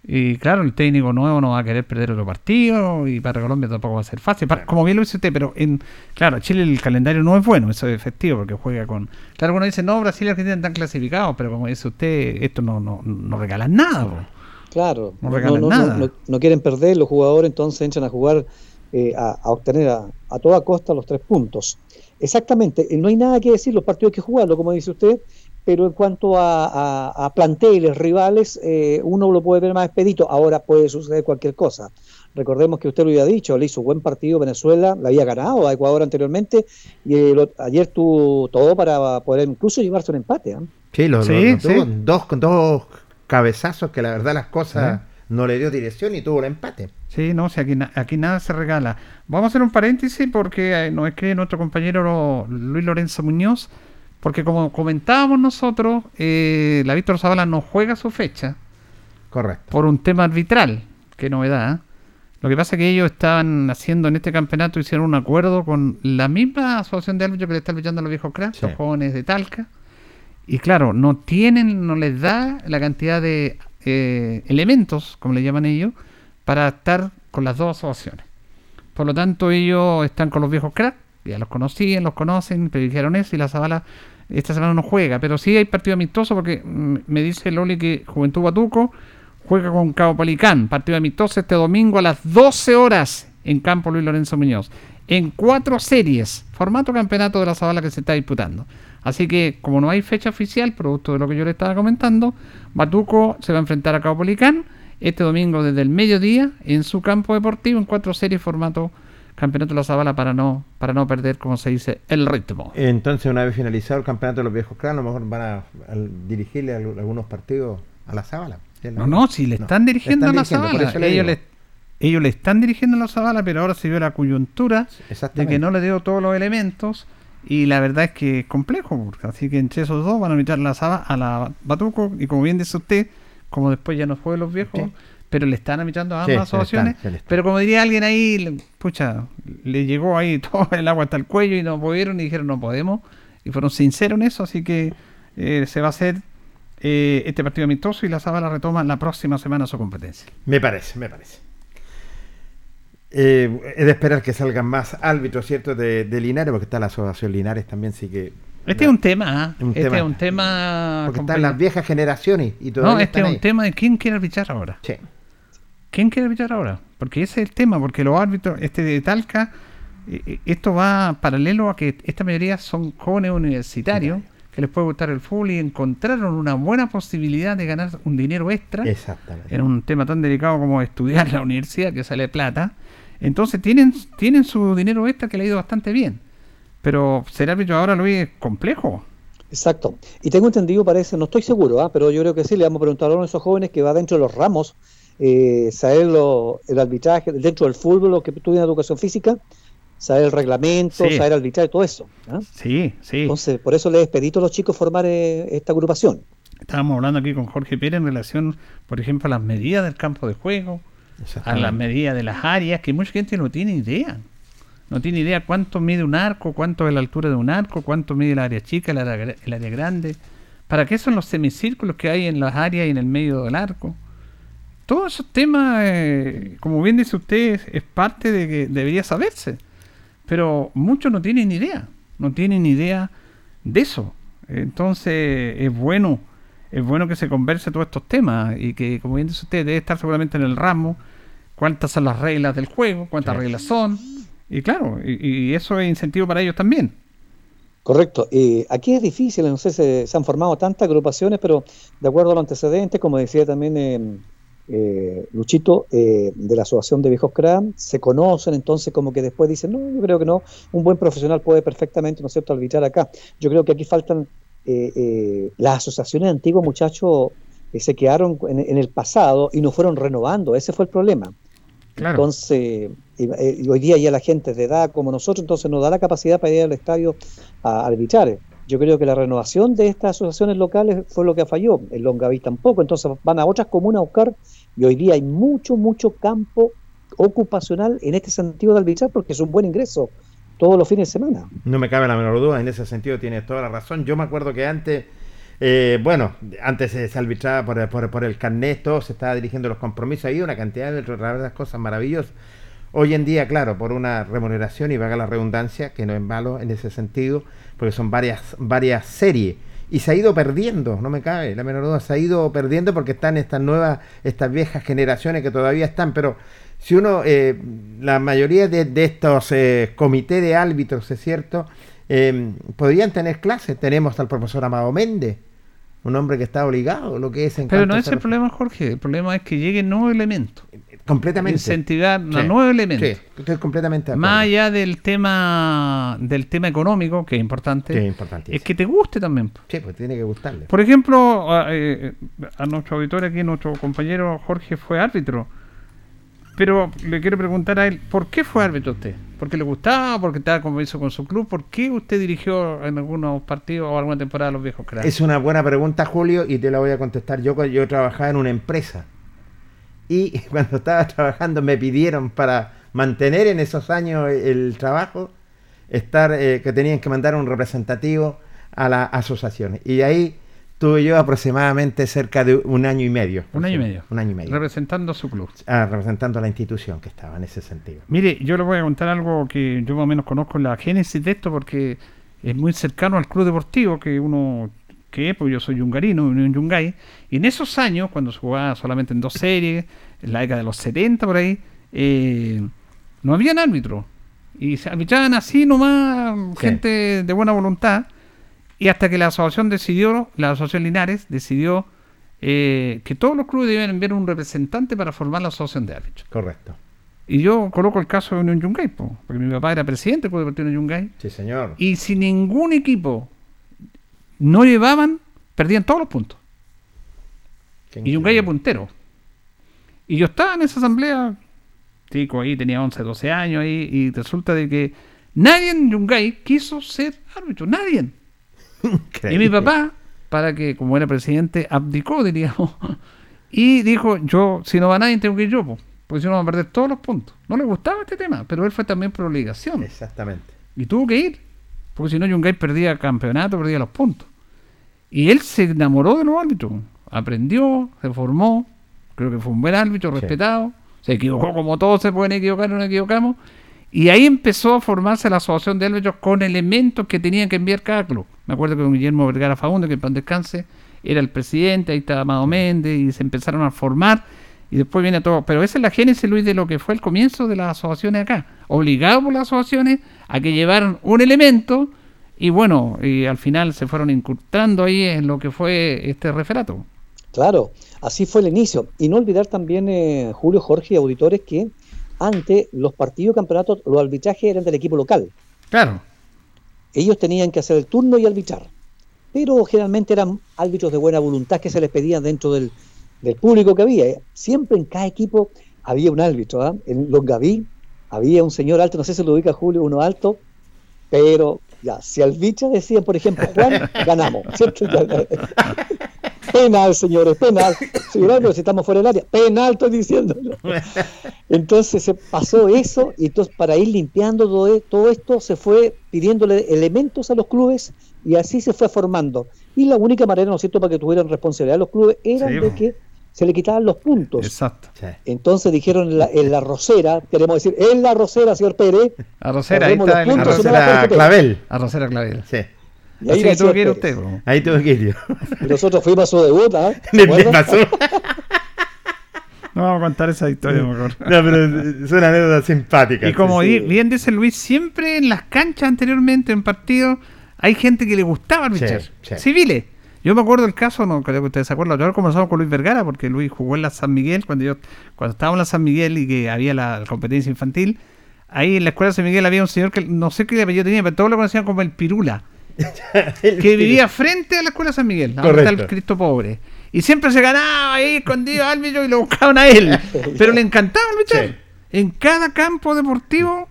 Y claro, el técnico nuevo no va a querer perder otro partido. Y para Colombia tampoco va a ser fácil. Para- como bien lo dice usted, pero en claro, Chile el calendario no es bueno, eso es efectivo, porque juega con. Claro, uno dice, no, Brasil y Argentina están clasificados, pero como dice usted, esto no, no, no regalan nada. Claro, No no, regalan no- nada. no- no quieren perder los jugadores, entonces entran a jugar eh, a, a obtener a, a toda costa los tres puntos. Exactamente, eh, no hay nada que decir, los partidos hay que jugarlo, como dice usted, pero en cuanto a, a- a planteles, rivales, eh, uno lo puede ver más expedito, ahora puede suceder cualquier cosa. Recordemos que usted lo había dicho, le hizo buen partido Venezuela, le había ganado a Ecuador anteriormente y el ayer tuvo todo para poder incluso llevarse un empate. ¿ah? Sí, lo, lo- Sí, lo tuvo. sí. Dos, dos cabezazos que la verdad las cosas no le dio dirección y tuvo el empate. Sí, no, si aquí, na- aquí nada se regala. Vamos a hacer un paréntesis porque eh, nos escribe nuestro compañero Luis Lorenzo Muñoz, porque como comentábamos nosotros, eh, la Víctor Zavala no juega su fecha Correcto. por un tema arbitral. Qué novedad. ¿eh? Lo que pasa es que ellos estaban haciendo en este campeonato, hicieron un acuerdo con la misma asociación de árbitros que le está luchando a los viejos cracks, Sí. los jóvenes de Talca. Y claro, no tienen, no les da la cantidad de eh, elementos, como le llaman ellos, para estar con las dos asociaciones. Por lo tanto, ellos están con los viejos cracks, ya los conocían, los conocen, pero dijeron eso y la Zabala esta semana no juega. Pero sí hay partido amistoso porque mm, me dice Loli que Juventud Batuco juega con Cabo Palicán. Partido amistoso este domingo a las 12 horas en campo Luis Lorenzo Muñoz. En cuatro series, formato campeonato de la Zabala que se está disputando. Así que, como no hay fecha oficial, producto de lo que yo le estaba comentando, Batuco se va a enfrentar a Cabo Palicán este domingo desde el mediodía en su campo deportivo en cuatro series formato campeonato de la Zabala para no, para no perder, como se dice, el ritmo. Entonces, una vez finalizado el campeonato de los viejos claros, a lo mejor van a, dirigirle al- algunos partidos a la Zabala. ¿sí? No, no, si le No, están dirigiendo le a la dirigiendo, por Zabala. eso le Ellos le, ellos le están dirigiendo a la Zabala, pero ahora se vio la coyuntura de que no le dio todos los elementos. Y la verdad es que es complejo, porque así que entre esos dos van a meter la Zaba- a la Batuco. Y como bien dice usted, como después ya no fue los viejos, Sí. Pero le están invitando a ambas asociaciones. están. Pero como diría alguien ahí, pucha, le llegó ahí todo el agua hasta el cuello y no pudieron y dijeron no podemos. Y fueron sinceros en eso, así que eh, se va a hacer eh, este partido amistoso y la Zabala retoma la próxima semana su competencia. Me parece, me parece. Eh, es de esperar que salgan más árbitros, ¿cierto? De, de Linares, porque está la asociación Linares también, sí que. Este es un tema, ¿ah? Un este tema. es un tema. Porque están las viejas generaciones y todavía No, este están es un ahí. tema de quién quiere arbitrar ahora. Sí. ¿Quién quiere arbitrar ahora? Porque ese es el tema, porque los árbitros, este de Talca, eh, eh, esto va paralelo a que esta mayoría son jóvenes universitarios que les puede gustar el fútbol y encontraron una buena posibilidad de ganar un dinero extra Exactamente. en un tema tan delicado como estudiar en la universidad, que sale plata. Entonces tienen, tienen su dinero extra que le ha ido bastante bien. Pero ser árbitro ahora, Luis, es complejo. Exacto. Y tengo entendido, parece, no estoy seguro, ¿ah? pero yo creo que sí, le vamos a preguntar a uno de esos jóvenes que va dentro de los ramos, eh, saber lo- el arbitraje, dentro del fútbol, lo que estudia en educación física, saber el reglamento, Sí. saber arbitrar, todo eso. ¿ah? Sí, sí. Entonces, por eso les expedito a los chicos formar eh, esta agrupación. Estábamos hablando aquí con Jorge Pérez en relación, por ejemplo, a las medidas del campo de juego, a las medidas de las áreas, que mucha gente no tiene idea. No tiene idea cuánto mide un arco, cuánto es la altura de un arco, cuánto mide el área chica, el área, el área grande. ¿Para qué son los semicírculos que hay en las áreas y en el medio del arco? Todos esos temas, eh, como bien dice usted, es, parte de que debería saberse. Pero muchos no tienen idea, no tienen idea de eso. Entonces es bueno, es bueno que se converse todos estos temas y que, como bien dice usted, debe estar seguramente en el ramo cuántas son las reglas del juego, cuántas Sí. reglas son. Y claro, y, y eso es incentivo para ellos también. Correcto. Eh, aquí es difícil, no sé, se, se han formado tantas agrupaciones, pero de acuerdo a los antecedentes, como decía también eh, eh, Luchito, eh, de la Asociación de Viejos CRAM, se conocen, entonces como que después dicen, no, yo creo que no, un buen profesional puede perfectamente, ¿no es cierto?, arbitrar acá. Yo creo que aquí faltan eh, eh, las asociaciones antiguas, muchachos, que se quedaron en, en el pasado y no fueron renovando, ese fue el problema. Claro. Entonces, eh, y hoy día ya la gente de edad como nosotros, entonces nos da la capacidad para ir al estadio a arbitrar. Yo creo que la renovación de estas asociaciones locales fue lo que falló. En Longaví tampoco. Entonces van a otras comunas a buscar. Y hoy día hay mucho, mucho campo ocupacional en este sentido de arbitrar porque es un buen ingreso todos los fines de semana. No me cabe la menor duda, en ese sentido tienes toda la razón. Yo me acuerdo que antes, eh, bueno, antes se, arbitraba por, por- por el carnet, todo se estaba dirigiendo los compromisos, había una cantidad de otras cosas maravillosas. Hoy en día, claro, por una remuneración y vaga la redundancia, que no es malo en ese sentido, porque son varias, varias series. Y se ha ido perdiendo, no me cabe la menor duda, se ha ido perdiendo porque están estas nuevas, estas viejas generaciones que todavía están, pero si uno, eh, la mayoría de, de estos eh, comités de árbitros, es cierto, eh, podrían tener clases. Tenemos al profesor Amado Méndez, un hombre que está obligado, lo que es en Pero no es el problema, Jorge. El problema es que lleguen nuevos elementos. Completamente. Incentivar Sí. nuevos elementos. Sí, estoy completamente de acuerdo. Más allá del tema del tema económico, que es importante, Que es que te guste también. Sí, pues tiene que gustarle. Por ejemplo, a, eh, a nuestro auditor aquí, nuestro compañero Jorge fue árbitro. Pero le quiero preguntar a él, ¿por qué fue árbitro usted? ¿Porque le gustaba? ¿Porque estaba compromiso con su club? ¿Por qué usted dirigió en algunos partidos o alguna temporada a los viejos cracks? Es una buena pregunta, Julio, y te la voy a contestar. Yo, cuando yo trabajaba en una empresa y cuando estaba trabajando me pidieron para mantener en esos años el trabajo, estar eh, que tenían que mandar un representativo a las asociaciones. Y ahí tuve yo aproximadamente cerca de un año y medio. Un año y medio. Un año y medio. Representando a su club. Ah, representando a la institución que estaba en ese sentido. Mire, yo le voy a contar algo que yo más o menos conozco la génesis de esto porque es muy cercano al club deportivo que uno que es, porque yo soy yungarino, un yungay, y en esos años, cuando se jugaba solamente en dos series, en la década de los 70 por ahí, eh, no habían árbitros. Y se arbitraban así nomás, Sí. gente de buena voluntad, y hasta que la asociación decidió, la asociación Linares decidió eh, que todos los clubes debían enviar un representante para formar la asociación de árbitros. Correcto. Y yo coloco el caso de Unión Yungay, po, porque mi papá era presidente del Club Deportivo Unión Yungay. Sí, señor. Y si ningún equipo no llevaban, perdían todos los puntos. Y Yungay era puntero. Y yo estaba en esa asamblea, chico ahí, tenía 11, 12 años ahí, y resulta de que nadie en Yungay quiso ser árbitro, nadie. Y mi papá, para que, como era presidente, abdicó, diríamos, y dijo, yo, si no va nadie, tengo que ir yo, po, porque si no van a perder todos los puntos. No le gustaba este tema, pero él fue también por obligación. Exactamente. Y tuvo que ir, porque si no, Yungay perdía el campeonato, perdía los puntos. Y él se enamoró de los árbitros, aprendió, se formó, creo que fue un buen árbitro, Sí. respetado, se equivocó como todos se pueden equivocar, no nos equivocamos, y ahí empezó a formarse la asociación de árbitros con elementos que tenían que enviar cada club. Me acuerdo que don Guillermo Vergara Faunde, que en paz descanse, era el presidente, ahí estaba Amado Méndez, y se empezaron a formar, y después viene todo. Pero esa es la génesis, Luis, de lo que fue el comienzo de las asociaciones acá. Obligado por las asociaciones a que llevaran un elemento, y bueno, y al final se fueron incrustando ahí en lo que fue este referato. Claro, así fue el inicio. Y no olvidar también, eh, Julio, Jorge y auditores, que antes los partidos campeonatos, los arbitrajes eran del equipo local. Claro. Ellos tenían que hacer el turno y arbitrar. Pero generalmente eran árbitros de buena voluntad que se les pedían dentro del, del público que había. ¿eh? Siempre en cada equipo había un árbitro. ¿ah? En Longaví había un señor alto, no sé si lo ubica Julio, uno alto, pero ya, si arbitra decían, por ejemplo, Juan, ganamos. ¿cierto? Ya, penal, señores, penal. Señor si estamos fuera del área, penal, estoy diciendo. Entonces se pasó eso y entonces para ir limpiando todo, e- todo esto se fue pidiéndole elementos a los clubes y así se fue formando. Y la única manera, ¿no es cierto?, para que tuvieran responsabilidad los clubes era Sí, de que se le quitaban los puntos. Exacto. Entonces dijeron en la, en la rosera, queremos decir, en la rosera, señor Pérez. Arrocera, ahí está el- puntos, Arrocera. Clavel. Arrocera Clavel. Sí. Y ahí Así que nació tuvo que ir usted. Ahí tuve que ir yo. Y nosotros fuimos a su debut, pasó. No vamos a contar esa historia mejor. No, pero es una anécdota simpática. Y como sí. bien dice Luis, siempre en las canchas anteriormente, en partidos, hay gente que le gustaba arbitrar. Sí, sí. Civiles. Yo me acuerdo el caso, no creo que ustedes se acuerdan, yo conversamos con Luis Vergara, porque Luis jugó en la San Miguel, cuando yo cuando estábamos en la San Miguel y que había la competencia infantil, ahí en la escuela de San Miguel había un señor que no sé qué apellido tenía, pero todos lo conocían como el Pirula, que vivía frente a la escuela de San Miguel, donde está el. Cristo pobre. Y siempre se ganaba ahí escondido árbitro y lo buscaban a él. Pero le encantaba. Sí. en cada campo deportivo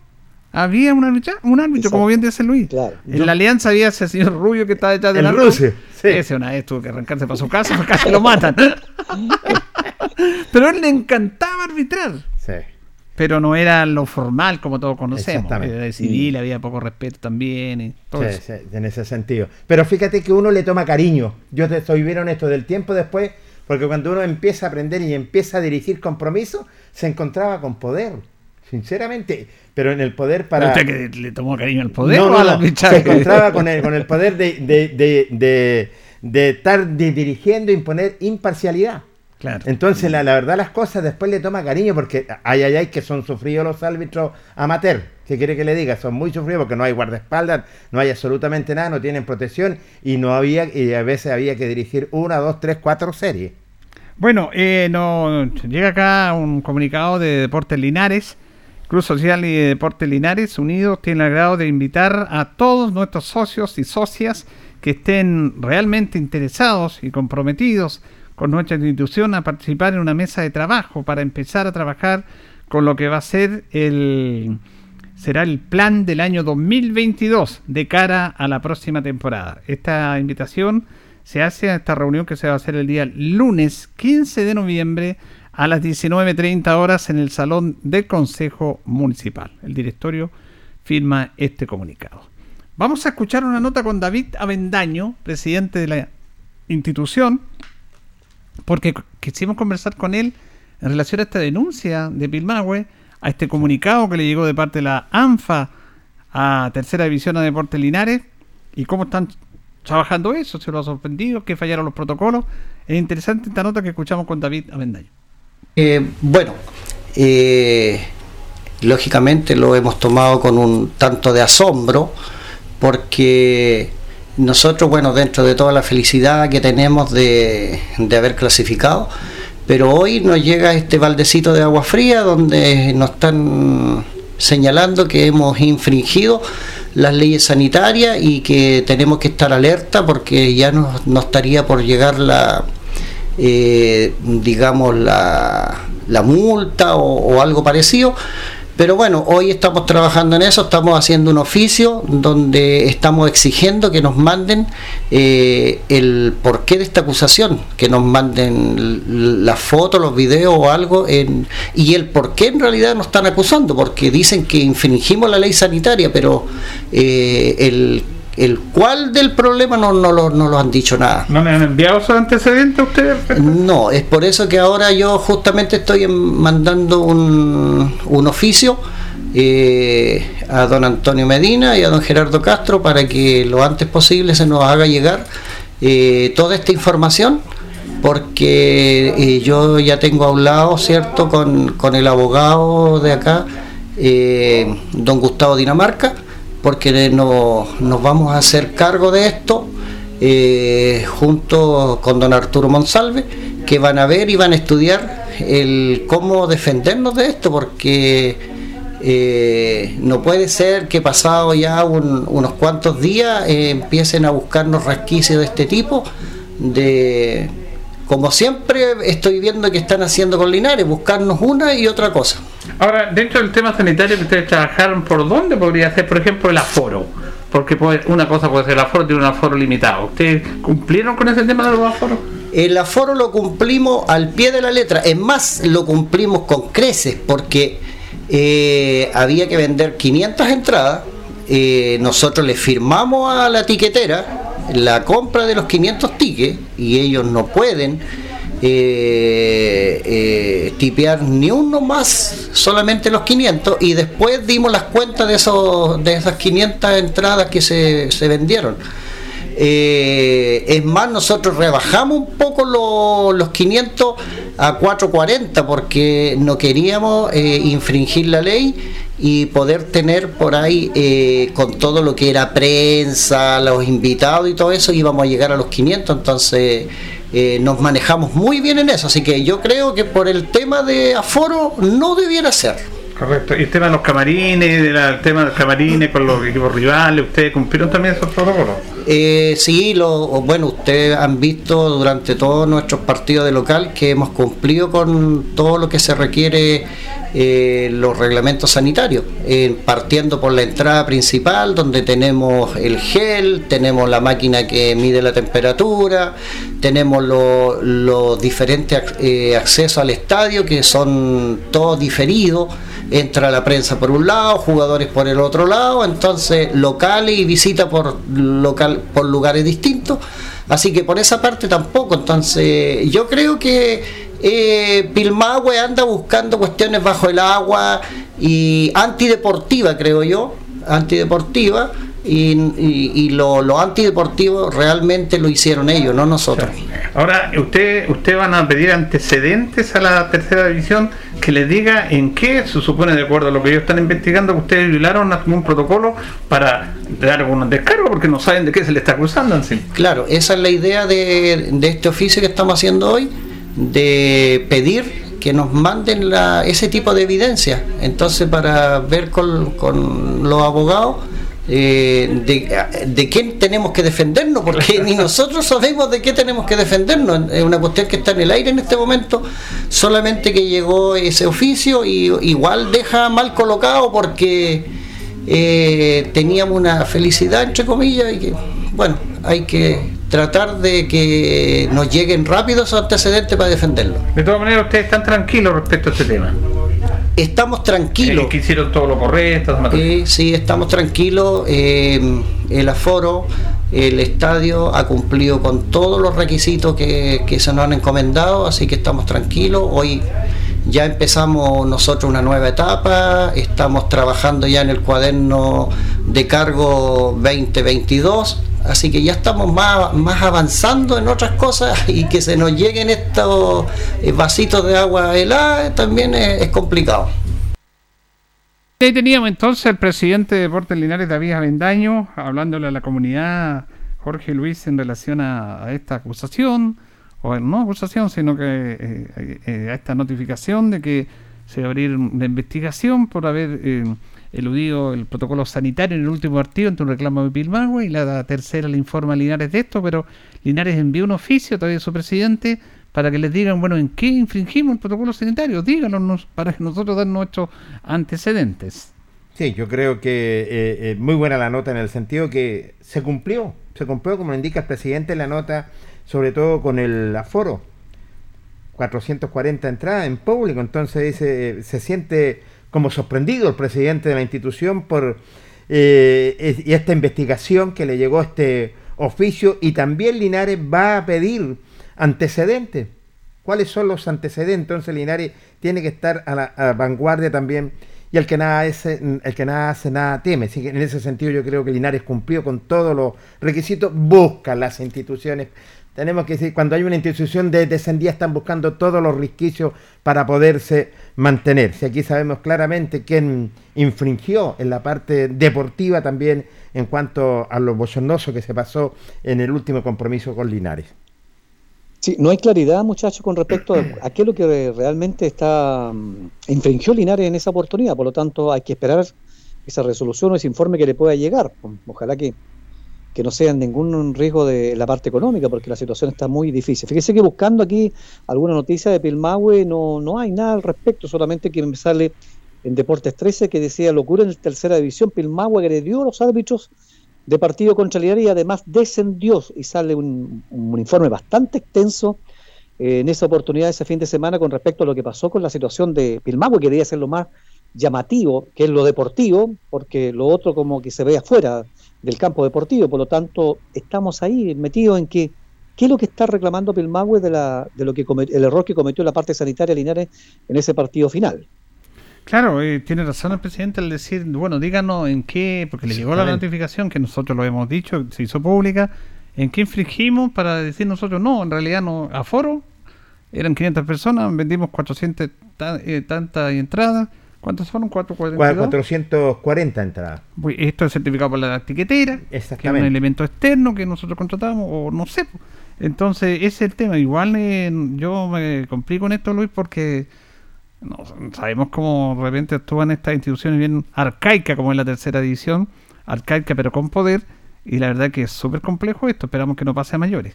había un árbitro, un árbitro como bien dice Luis. En la alianza había ese señor Rubio que estaba detrás El arco. Rusia, sí. Ese una vez tuvo que arrancarse para su casa, casi lo matan. Pero a él le encantaba arbitrar. Sí. Pero no era lo formal como todos conocemos. Exactamente. Era de civil, había poco respeto también. Y todo Sí, eso. sí, en ese sentido. Pero fíjate que uno le toma cariño. Yo te estoy bien honesto del tiempo después, porque cuando uno empieza a aprender y empieza a dirigir compromiso, se encontraba con poder. Sinceramente, pero en el poder para. ¿Pero usted que le tomó cariño al poder No, no, no. Se encontraba con el, con el poder de, de, de, de- de estar di- dirigiendo, imponer imparcialidad. Claro. Entonces, la, la verdad, las cosas después le toma cariño porque hay, hay, hay que son sufridos los árbitros amateur. ¿Qué quiere que le diga? Son muy sufridos porque no hay guardaespaldas, no hay absolutamente nada, no tienen protección y no había y a veces había que dirigir una, dos, tres, cuatro series. Bueno, eh, no, llega acá un comunicado de Deportes Linares. Cruz Social y Deportes Linares Unidos tienen el agrado de invitar a todos nuestros socios y socias que estén realmente interesados y comprometidos con nuestra institución a participar en una mesa de trabajo para empezar a trabajar con lo que va a ser el será el plan del año 2022 de cara a la próxima temporada. Esta invitación se hace a esta reunión que se va a hacer el día lunes 15 de noviembre a las 19.30 horas en el Salón del Consejo Municipal. El directorio firma este comunicado. Vamos a escuchar una nota con David Avendaño, presidente de la institución, porque quisimos conversar con él en relación a esta denuncia de Pilmahue, a este comunicado que le llegó de parte de la ANFA a Tercera División a Deportes Linares y cómo están trabajando eso, se lo ha sorprendido, que fallaron los protocolos. Es interesante esta nota que escuchamos con David Avendaño. Eh, bueno, eh, lógicamente lo hemos tomado con un tanto de asombro porque nosotros, bueno, dentro de toda la felicidad que tenemos de, de haber clasificado, pero hoy nos llega este baldecito de agua fría donde nos están señalando que hemos infringido las leyes sanitarias y que tenemos que estar alerta porque ya nos, nos estaría por llegar la, eh, digamos, la, la multa o, algo parecido. Pero bueno, hoy estamos trabajando en eso, estamos haciendo un oficio donde estamos exigiendo que nos manden eh, el porqué de esta acusación, que nos manden las fotos, los videos o algo, en, y el por qué en realidad nos están acusando, porque dicen que infringimos la ley sanitaria, pero eh, el, el cuál del problema no, no, lo, no lo han dicho nada. ¿No me han enviado esos antecedentes a ustedes? No, es por eso que ahora yo justamente estoy mandando un, un oficio eh, a don Antonio Medina y a don Gerardo Castro para que lo antes posible se nos haga llegar eh, toda esta información porque eh, yo ya tengo hablado, ¿cierto?, con, con el abogado de acá, eh, don Gustavo Dinamarca, porque no- nos vamos a hacer cargo de esto eh, junto con don Arturo Monsalve, que van a ver y van a estudiar el cómo defendernos de esto, porque eh, no puede ser que pasado ya un- unos cuantos días eh, empiecen a buscarnos resquicios de este tipo, de como siempre estoy viendo que están haciendo con Linares, buscarnos una y otra cosa. Ahora, dentro del tema sanitario que ustedes trabajaron, ¿por dónde podría ser, por ejemplo, el aforo? Porque puede- una cosa puede ser el aforo, tiene un aforo limitado. ¿Ustedes cumplieron con ese tema de los aforos? El aforo lo cumplimos al pie de la letra, es más, lo cumplimos con creces, porque eh, había que vender 500 entradas, eh, nosotros le firmamos a la tiquetera la compra de los 500 tickets y ellos no pueden eh, eh, tipear ni uno más, solamente los 500 y después dimos las cuentas de, esos, de esas 500 entradas que se, se vendieron. Eh, es más, nosotros rebajamos un poco lo- los 500 a 440 porque no queríamos eh, infringir la ley y poder tener por ahí eh, con todo lo que era prensa, los invitados y todo eso, íbamos a llegar a los 500, entonces eh, nos manejamos muy bien en eso, así que yo creo que por el tema de aforo no debiera ser. Correcto. Y el tema de los camarines, el tema de los camarines con los equipos rivales, ¿ustedes cumplieron también esos protocolos? Eh, sí, lo, bueno, ustedes han visto durante todos nuestros partidos de local que hemos cumplido con todo lo que se requiere eh, los reglamentos sanitarios, eh, partiendo por la entrada principal donde tenemos el gel, tenemos la máquina que mide la temperatura, tenemos lo- los diferentes ac- eh, accesos al estadio que son todos diferidos, entra la prensa por un lado, jugadores por el otro lado, entonces locales y visita por local por lugares distintos, así que por esa parte tampoco, entonces yo creo que eh, Pilmahue anda buscando cuestiones bajo el agua y antideportiva, creo yo, antideportiva. Y, y, y lo, lo antideportivo realmente lo hicieron ellos, no nosotros. Ahora, ¿usted, usted van a pedir antecedentes a la tercera división que les diga en qué se supone, de acuerdo a lo que ellos están investigando, que ustedes violaron algún protocolo para dar algún descargo, porque no saben de qué se le está acusando en sí. Claro, esa es la idea de, de este oficio que estamos haciendo hoy, de pedir que nos manden la, ese tipo de evidencia. Entonces, para ver con, con los abogados eh, de, de quién tenemos que defendernos, porque ni nosotros sabemos de qué tenemos que defendernos. Es una cuestión que está en el aire en este momento, solamente que llegó ese oficio y igual deja mal colocado porque eh, teníamos una felicidad, entre comillas, y que, bueno, hay que tratar de que nos lleguen rápido esos antecedentes para defenderlo. De todas maneras, ustedes están tranquilos respecto a este tema. Estamos tranquilos. Eh, que hicieron todo lo correcto. Eh, sí, estamos tranquilos. eh, el aforo, el estadio ha cumplido con todos los requisitos que, que se nos han encomendado, así que estamos tranquilos. Hoy ya empezamos nosotros una nueva etapa, estamos trabajando ya en el cuaderno de cargo 2022, así que ya estamos más, más avanzando en otras cosas y que se nos lleguen estos eh, vasitos de agua helada también es- es complicado. Ahí teníamos entonces al presidente de Deportes Linares, David Avendaño, hablándole a la comunidad, Jorge Luis, en relación a, a esta acusación, o no acusación, sino que eh, eh, a esta notificación de que se va a abrir una investigación por haber eh, eludido el protocolo sanitario en el último partido entre un reclamo de Pilmahue y la tercera le informa a Linares de esto, pero Linares envió un oficio todavía a su presidente para que les digan, bueno, en qué infringimos el protocolo sanitario, díganos nos- para que nosotros dar nuestros antecedentes. Sí, yo creo que eh, eh, muy buena la nota en el sentido que se cumplió, se cumplió como indica el presidente en la nota, sobre todo con el aforo. 440 entradas en público, entonces dice, se siente como sorprendido el presidente de la institución por eh, esta investigación que le llegó a este oficio y también Linares va a pedir antecedentes. ¿Cuáles son los antecedentes? Entonces Linares tiene que estar a la, a la vanguardia también y el que nada hace, el que nada hace nada teme. Así que en ese sentido yo creo que Linares cumplió con todos los requisitos, busca las instituciones. Tenemos que decir, cuando hay una institución de descendía están buscando todos los resquicios para poderse mantener. Si aquí sabemos claramente quién infringió en la parte deportiva también en cuanto a lo bochornoso que se pasó en el último compromiso con Linares. Sí, no hay claridad, muchachos, con respecto a, a qué es lo que realmente está mm, infringió Linares en esa oportunidad. Por lo tanto, hay que esperar esa resolución o ese informe que le pueda llegar. Ojalá que, que no sea ningún riesgo de la parte económica, porque la situación está muy difícil. Fíjese que buscando aquí alguna noticia de Pilmahue no, no hay nada al respecto, solamente que me sale en Deportes 13 que decía locura en tercera división, Pilmahue agredió a los árbitros de partido contra y además descendió y sale un, un informe bastante extenso eh, en esa oportunidad ese fin de semana con respecto a lo que pasó con la situación de Pilmahue, que debería ser lo más llamativo, que es lo deportivo, porque lo otro como que se ve afuera del campo deportivo, por lo tanto estamos ahí metidos en que qué es lo que está reclamando Pilmahue de, la, de lo que come- el error que cometió la parte sanitaria Linares en ese partido final. Claro, eh, tiene razón el presidente al decir, bueno, díganos en qué, porque le llegó la notificación que nosotros lo hemos dicho, se hizo pública, en qué infringimos para decir nosotros, no, en realidad no, aforo, eran 500 personas, vendimos 400 ta- eh, tantas entradas, ¿cuántas fueron? 442. 440 entradas. Esto es certificado por la tiquetera, que es un elemento externo que nosotros contratamos, o no sé. Entonces, ese es el tema. Igual eh, yo me complico en esto, Luis, porque no, sabemos cómo de repente actúan estas instituciones bien arcaicas como en la tercera división, arcaica pero con poder, y la verdad que es súper complejo esto, esperamos que no pase a mayores.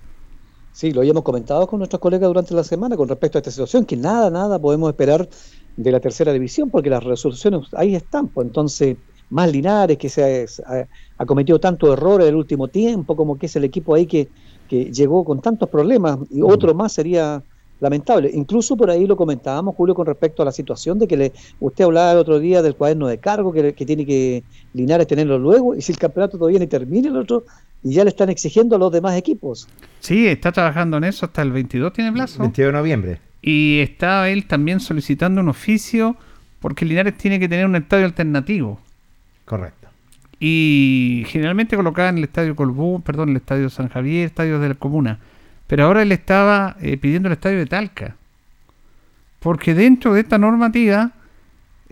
Sí, lo habíamos comentado con nuestros colegas durante la semana con respecto a esta situación, que nada, nada podemos esperar de la tercera división, porque las resoluciones ahí están. Pues entonces, más Linares, que se ha, cometido tantos errores en el último tiempo, como que es el equipo ahí que, que llegó con tantos problemas, y otro más sería lamentable. Incluso por ahí lo comentábamos, Julio, con respecto a la situación de que le, usted hablaba el otro día del cuaderno de cargo, que, que tiene que Linares tenerlo luego, y si el campeonato todavía ni termina el otro, y ya le están exigiendo a los demás equipos. Sí, está trabajando en eso hasta el 22 tiene plazo. 22 de noviembre. Y está él también solicitando un oficio porque Linares tiene que tener un estadio alternativo. Correcto. Y generalmente colocaban el estadio Colbú, perdón, el estadio San Javier, estadios de la comuna. Pero ahora él estaba eh, pidiendo el estadio de Talca. Porque dentro de esta normativa,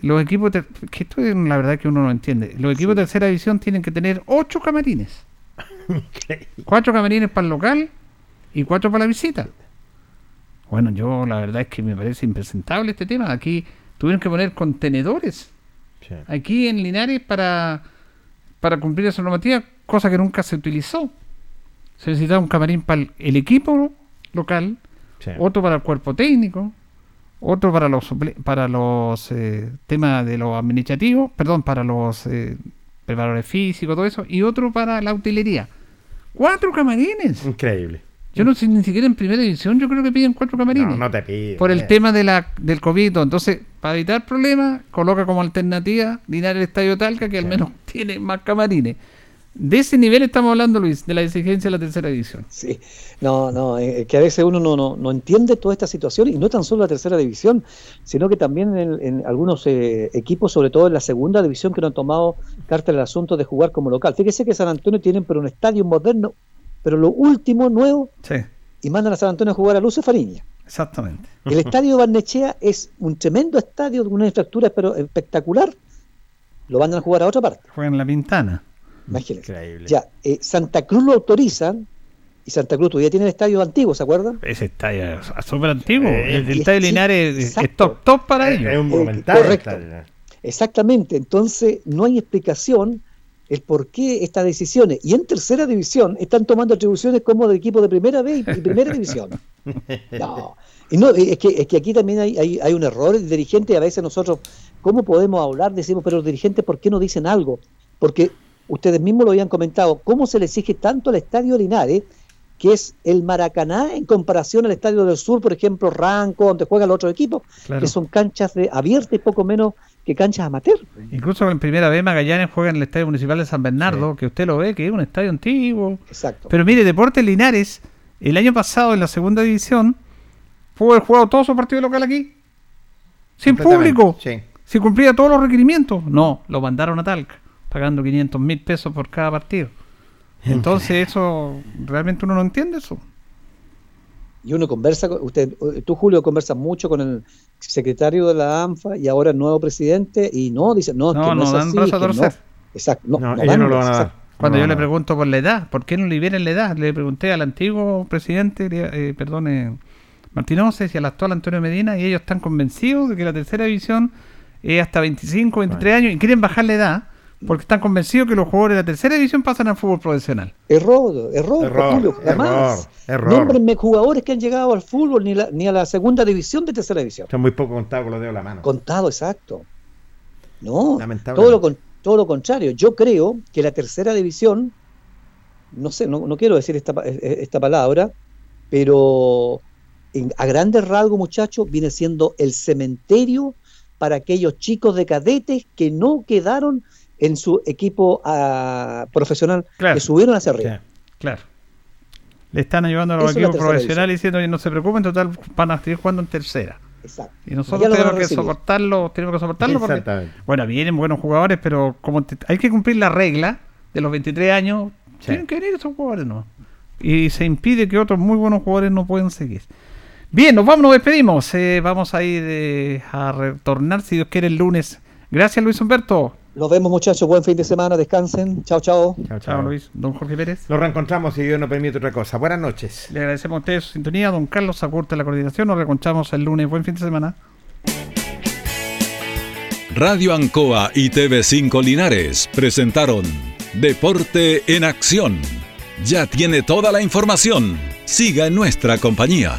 los equipos, ter- que esto es la verdad que uno no entiende, los equipos de tercera división tienen que tener ocho camarines. cuatro camarines para el local y cuatro para la visita. Bueno, yo la verdad es que me parece impresentable este tema. Aquí tuvieron que poner contenedores Sí. aquí en Linares para, para cumplir esa normativa, cosa que nunca se utilizó. Se necesitaba un camarín para el, equipo local, Sí. otro para el cuerpo técnico, otro para los para los eh, temas de los administrativos, perdón, para los eh, preparadores físicos, todo eso, y otro para la utilería. Cuatro camarines. Increíble. Yo no sé ni siquiera en primera división, yo creo que piden cuatro camarines. No, no te pido. Por el eh. tema de la, del COVID. Entonces, para evitar problemas, coloca como alternativa Linares el Estadio Talca, que al menos tiene más camarines. De ese nivel estamos hablando, Luis, de la exigencia de la tercera división. Sí, no, no, eh, que a veces uno no, no, no entiende toda esta situación y no tan solo la tercera división, sino que también en, en algunos eh, equipos, sobre todo en la segunda división, que no han tomado carta en el asunto de jugar como local. Fíjese que San Antonio tienen pero un estadio moderno, pero lo último nuevo, Sí, y mandan a San Antonio a jugar a Luce Fariña. exactamente. El estadio Barnechea es un tremendo estadio, de una infraestructura pero espectacular. Lo mandan a jugar a otra parte. Juegan la Pintana. Imagínense. Increíble. Ya, eh, Santa Cruz lo autorizan y Santa Cruz todavía tiene el estadio antiguo, ¿se acuerdan? Ese estadio es súper antiguo. Eh, el, el estadio sí, Linares es- es top, top para Es ellos. un Eh, monumental. correcto. estadio. Exactamente, entonces no hay explicación el por qué estas decisiones. Y en tercera división están tomando atribuciones como de equipo de primera vez y primera división. No, y no es, que, es que aquí también hay, hay, hay un error el dirigente y a veces nosotros, ¿cómo podemos hablar? Decimos, pero los dirigentes, ¿por qué no dicen algo? Porque ustedes mismos lo habían comentado, ¿cómo se le exige tanto al Estadio Linares, que es el Maracaná en comparación al Estadio del Sur, por ejemplo, Ranco, donde juegan los otros equipos, Claro. que son canchas de abiertas y poco menos que canchas amateur? Incluso en primera vez Magallanes juega en el Estadio Municipal de San Bernardo, que usted lo ve, que es un estadio antiguo. Exacto. Pero mire, Deportes Linares, el año pasado en la segunda división, pudo haber jugado todo su partido local aquí. Sin público. Sí. Si cumplía todos los requerimientos. No, lo mandaron a Talca, pagando 500 mil pesos por cada partido. Entonces eso, realmente uno no entiende eso. Y uno conversa, con- usted, tú Julio conversas mucho con el secretario de la ANFA y ahora el nuevo presidente y no, dice, no, es No, que no, no es dan así, brazo a es que torcer. no. Exacto, no, No, no ellos dan no lo van a dar. Cuando No, yo le no. pregunto por la edad, ¿por qué no liberan la edad? Le pregunté al antiguo presidente, eh, perdón, eh, Martínez y al actual Antonio Medina, y ellos están convencidos de que la tercera división es hasta 25, 23 años, y quieren bajar la edad, porque están convencidos que los jugadores de la tercera división pasan al fútbol profesional. Error, error, Error, Julio, jamás. error, error. Nómbrenme jugadores que han llegado al fútbol ni, la- ni a la segunda división de tercera división. Son muy poco contados con los dedos de la mano. Contado, exacto. No, Lamentable. todo lo, con- todo lo contrario. Yo creo que la tercera división, no sé, no, no quiero decir esta, pa- eh, esta palabra, pero en- a grandes rasgos, muchachos, viene siendo el cementerio para aquellos chicos de cadetes que no quedaron en su equipo ah, profesional, Claro. que subieron hacia arriba. Claro. Le están ayudando a los Eso equipos profesionales diciendo, "Oye, no se preocupen, total, van a seguir jugando en tercera. Exacto. Y nosotros tenemos que soportarlo, tenemos que soportarlo porque, Exactamente. bueno, vienen buenos jugadores, pero como te- hay que cumplir la regla de los 23 años, Sí. tienen que venir esos jugadores, ¿no? Y se impide que otros muy buenos jugadores no puedan seguir. Bien, nos vamos, nos despedimos. Eh, vamos a ir eh, a retornar, si Dios quiere, el lunes. Gracias, Luis Humberto. Nos vemos, muchachos. Buen fin de semana. Descansen. Chao, chao. Chao, Chao. Luis. Don Jorge Pérez. Nos reencontramos si Dios nos permite otra cosa. Buenas noches. Le agradecemos a ustedes su sintonía. Don Carlos Acurta, la coordinación. Nos reconchamos el lunes. Buen fin de semana. Radio Ancoa y TV5 Linares presentaron Deporte en Acción. Ya tiene toda la información. Siga en nuestra compañía.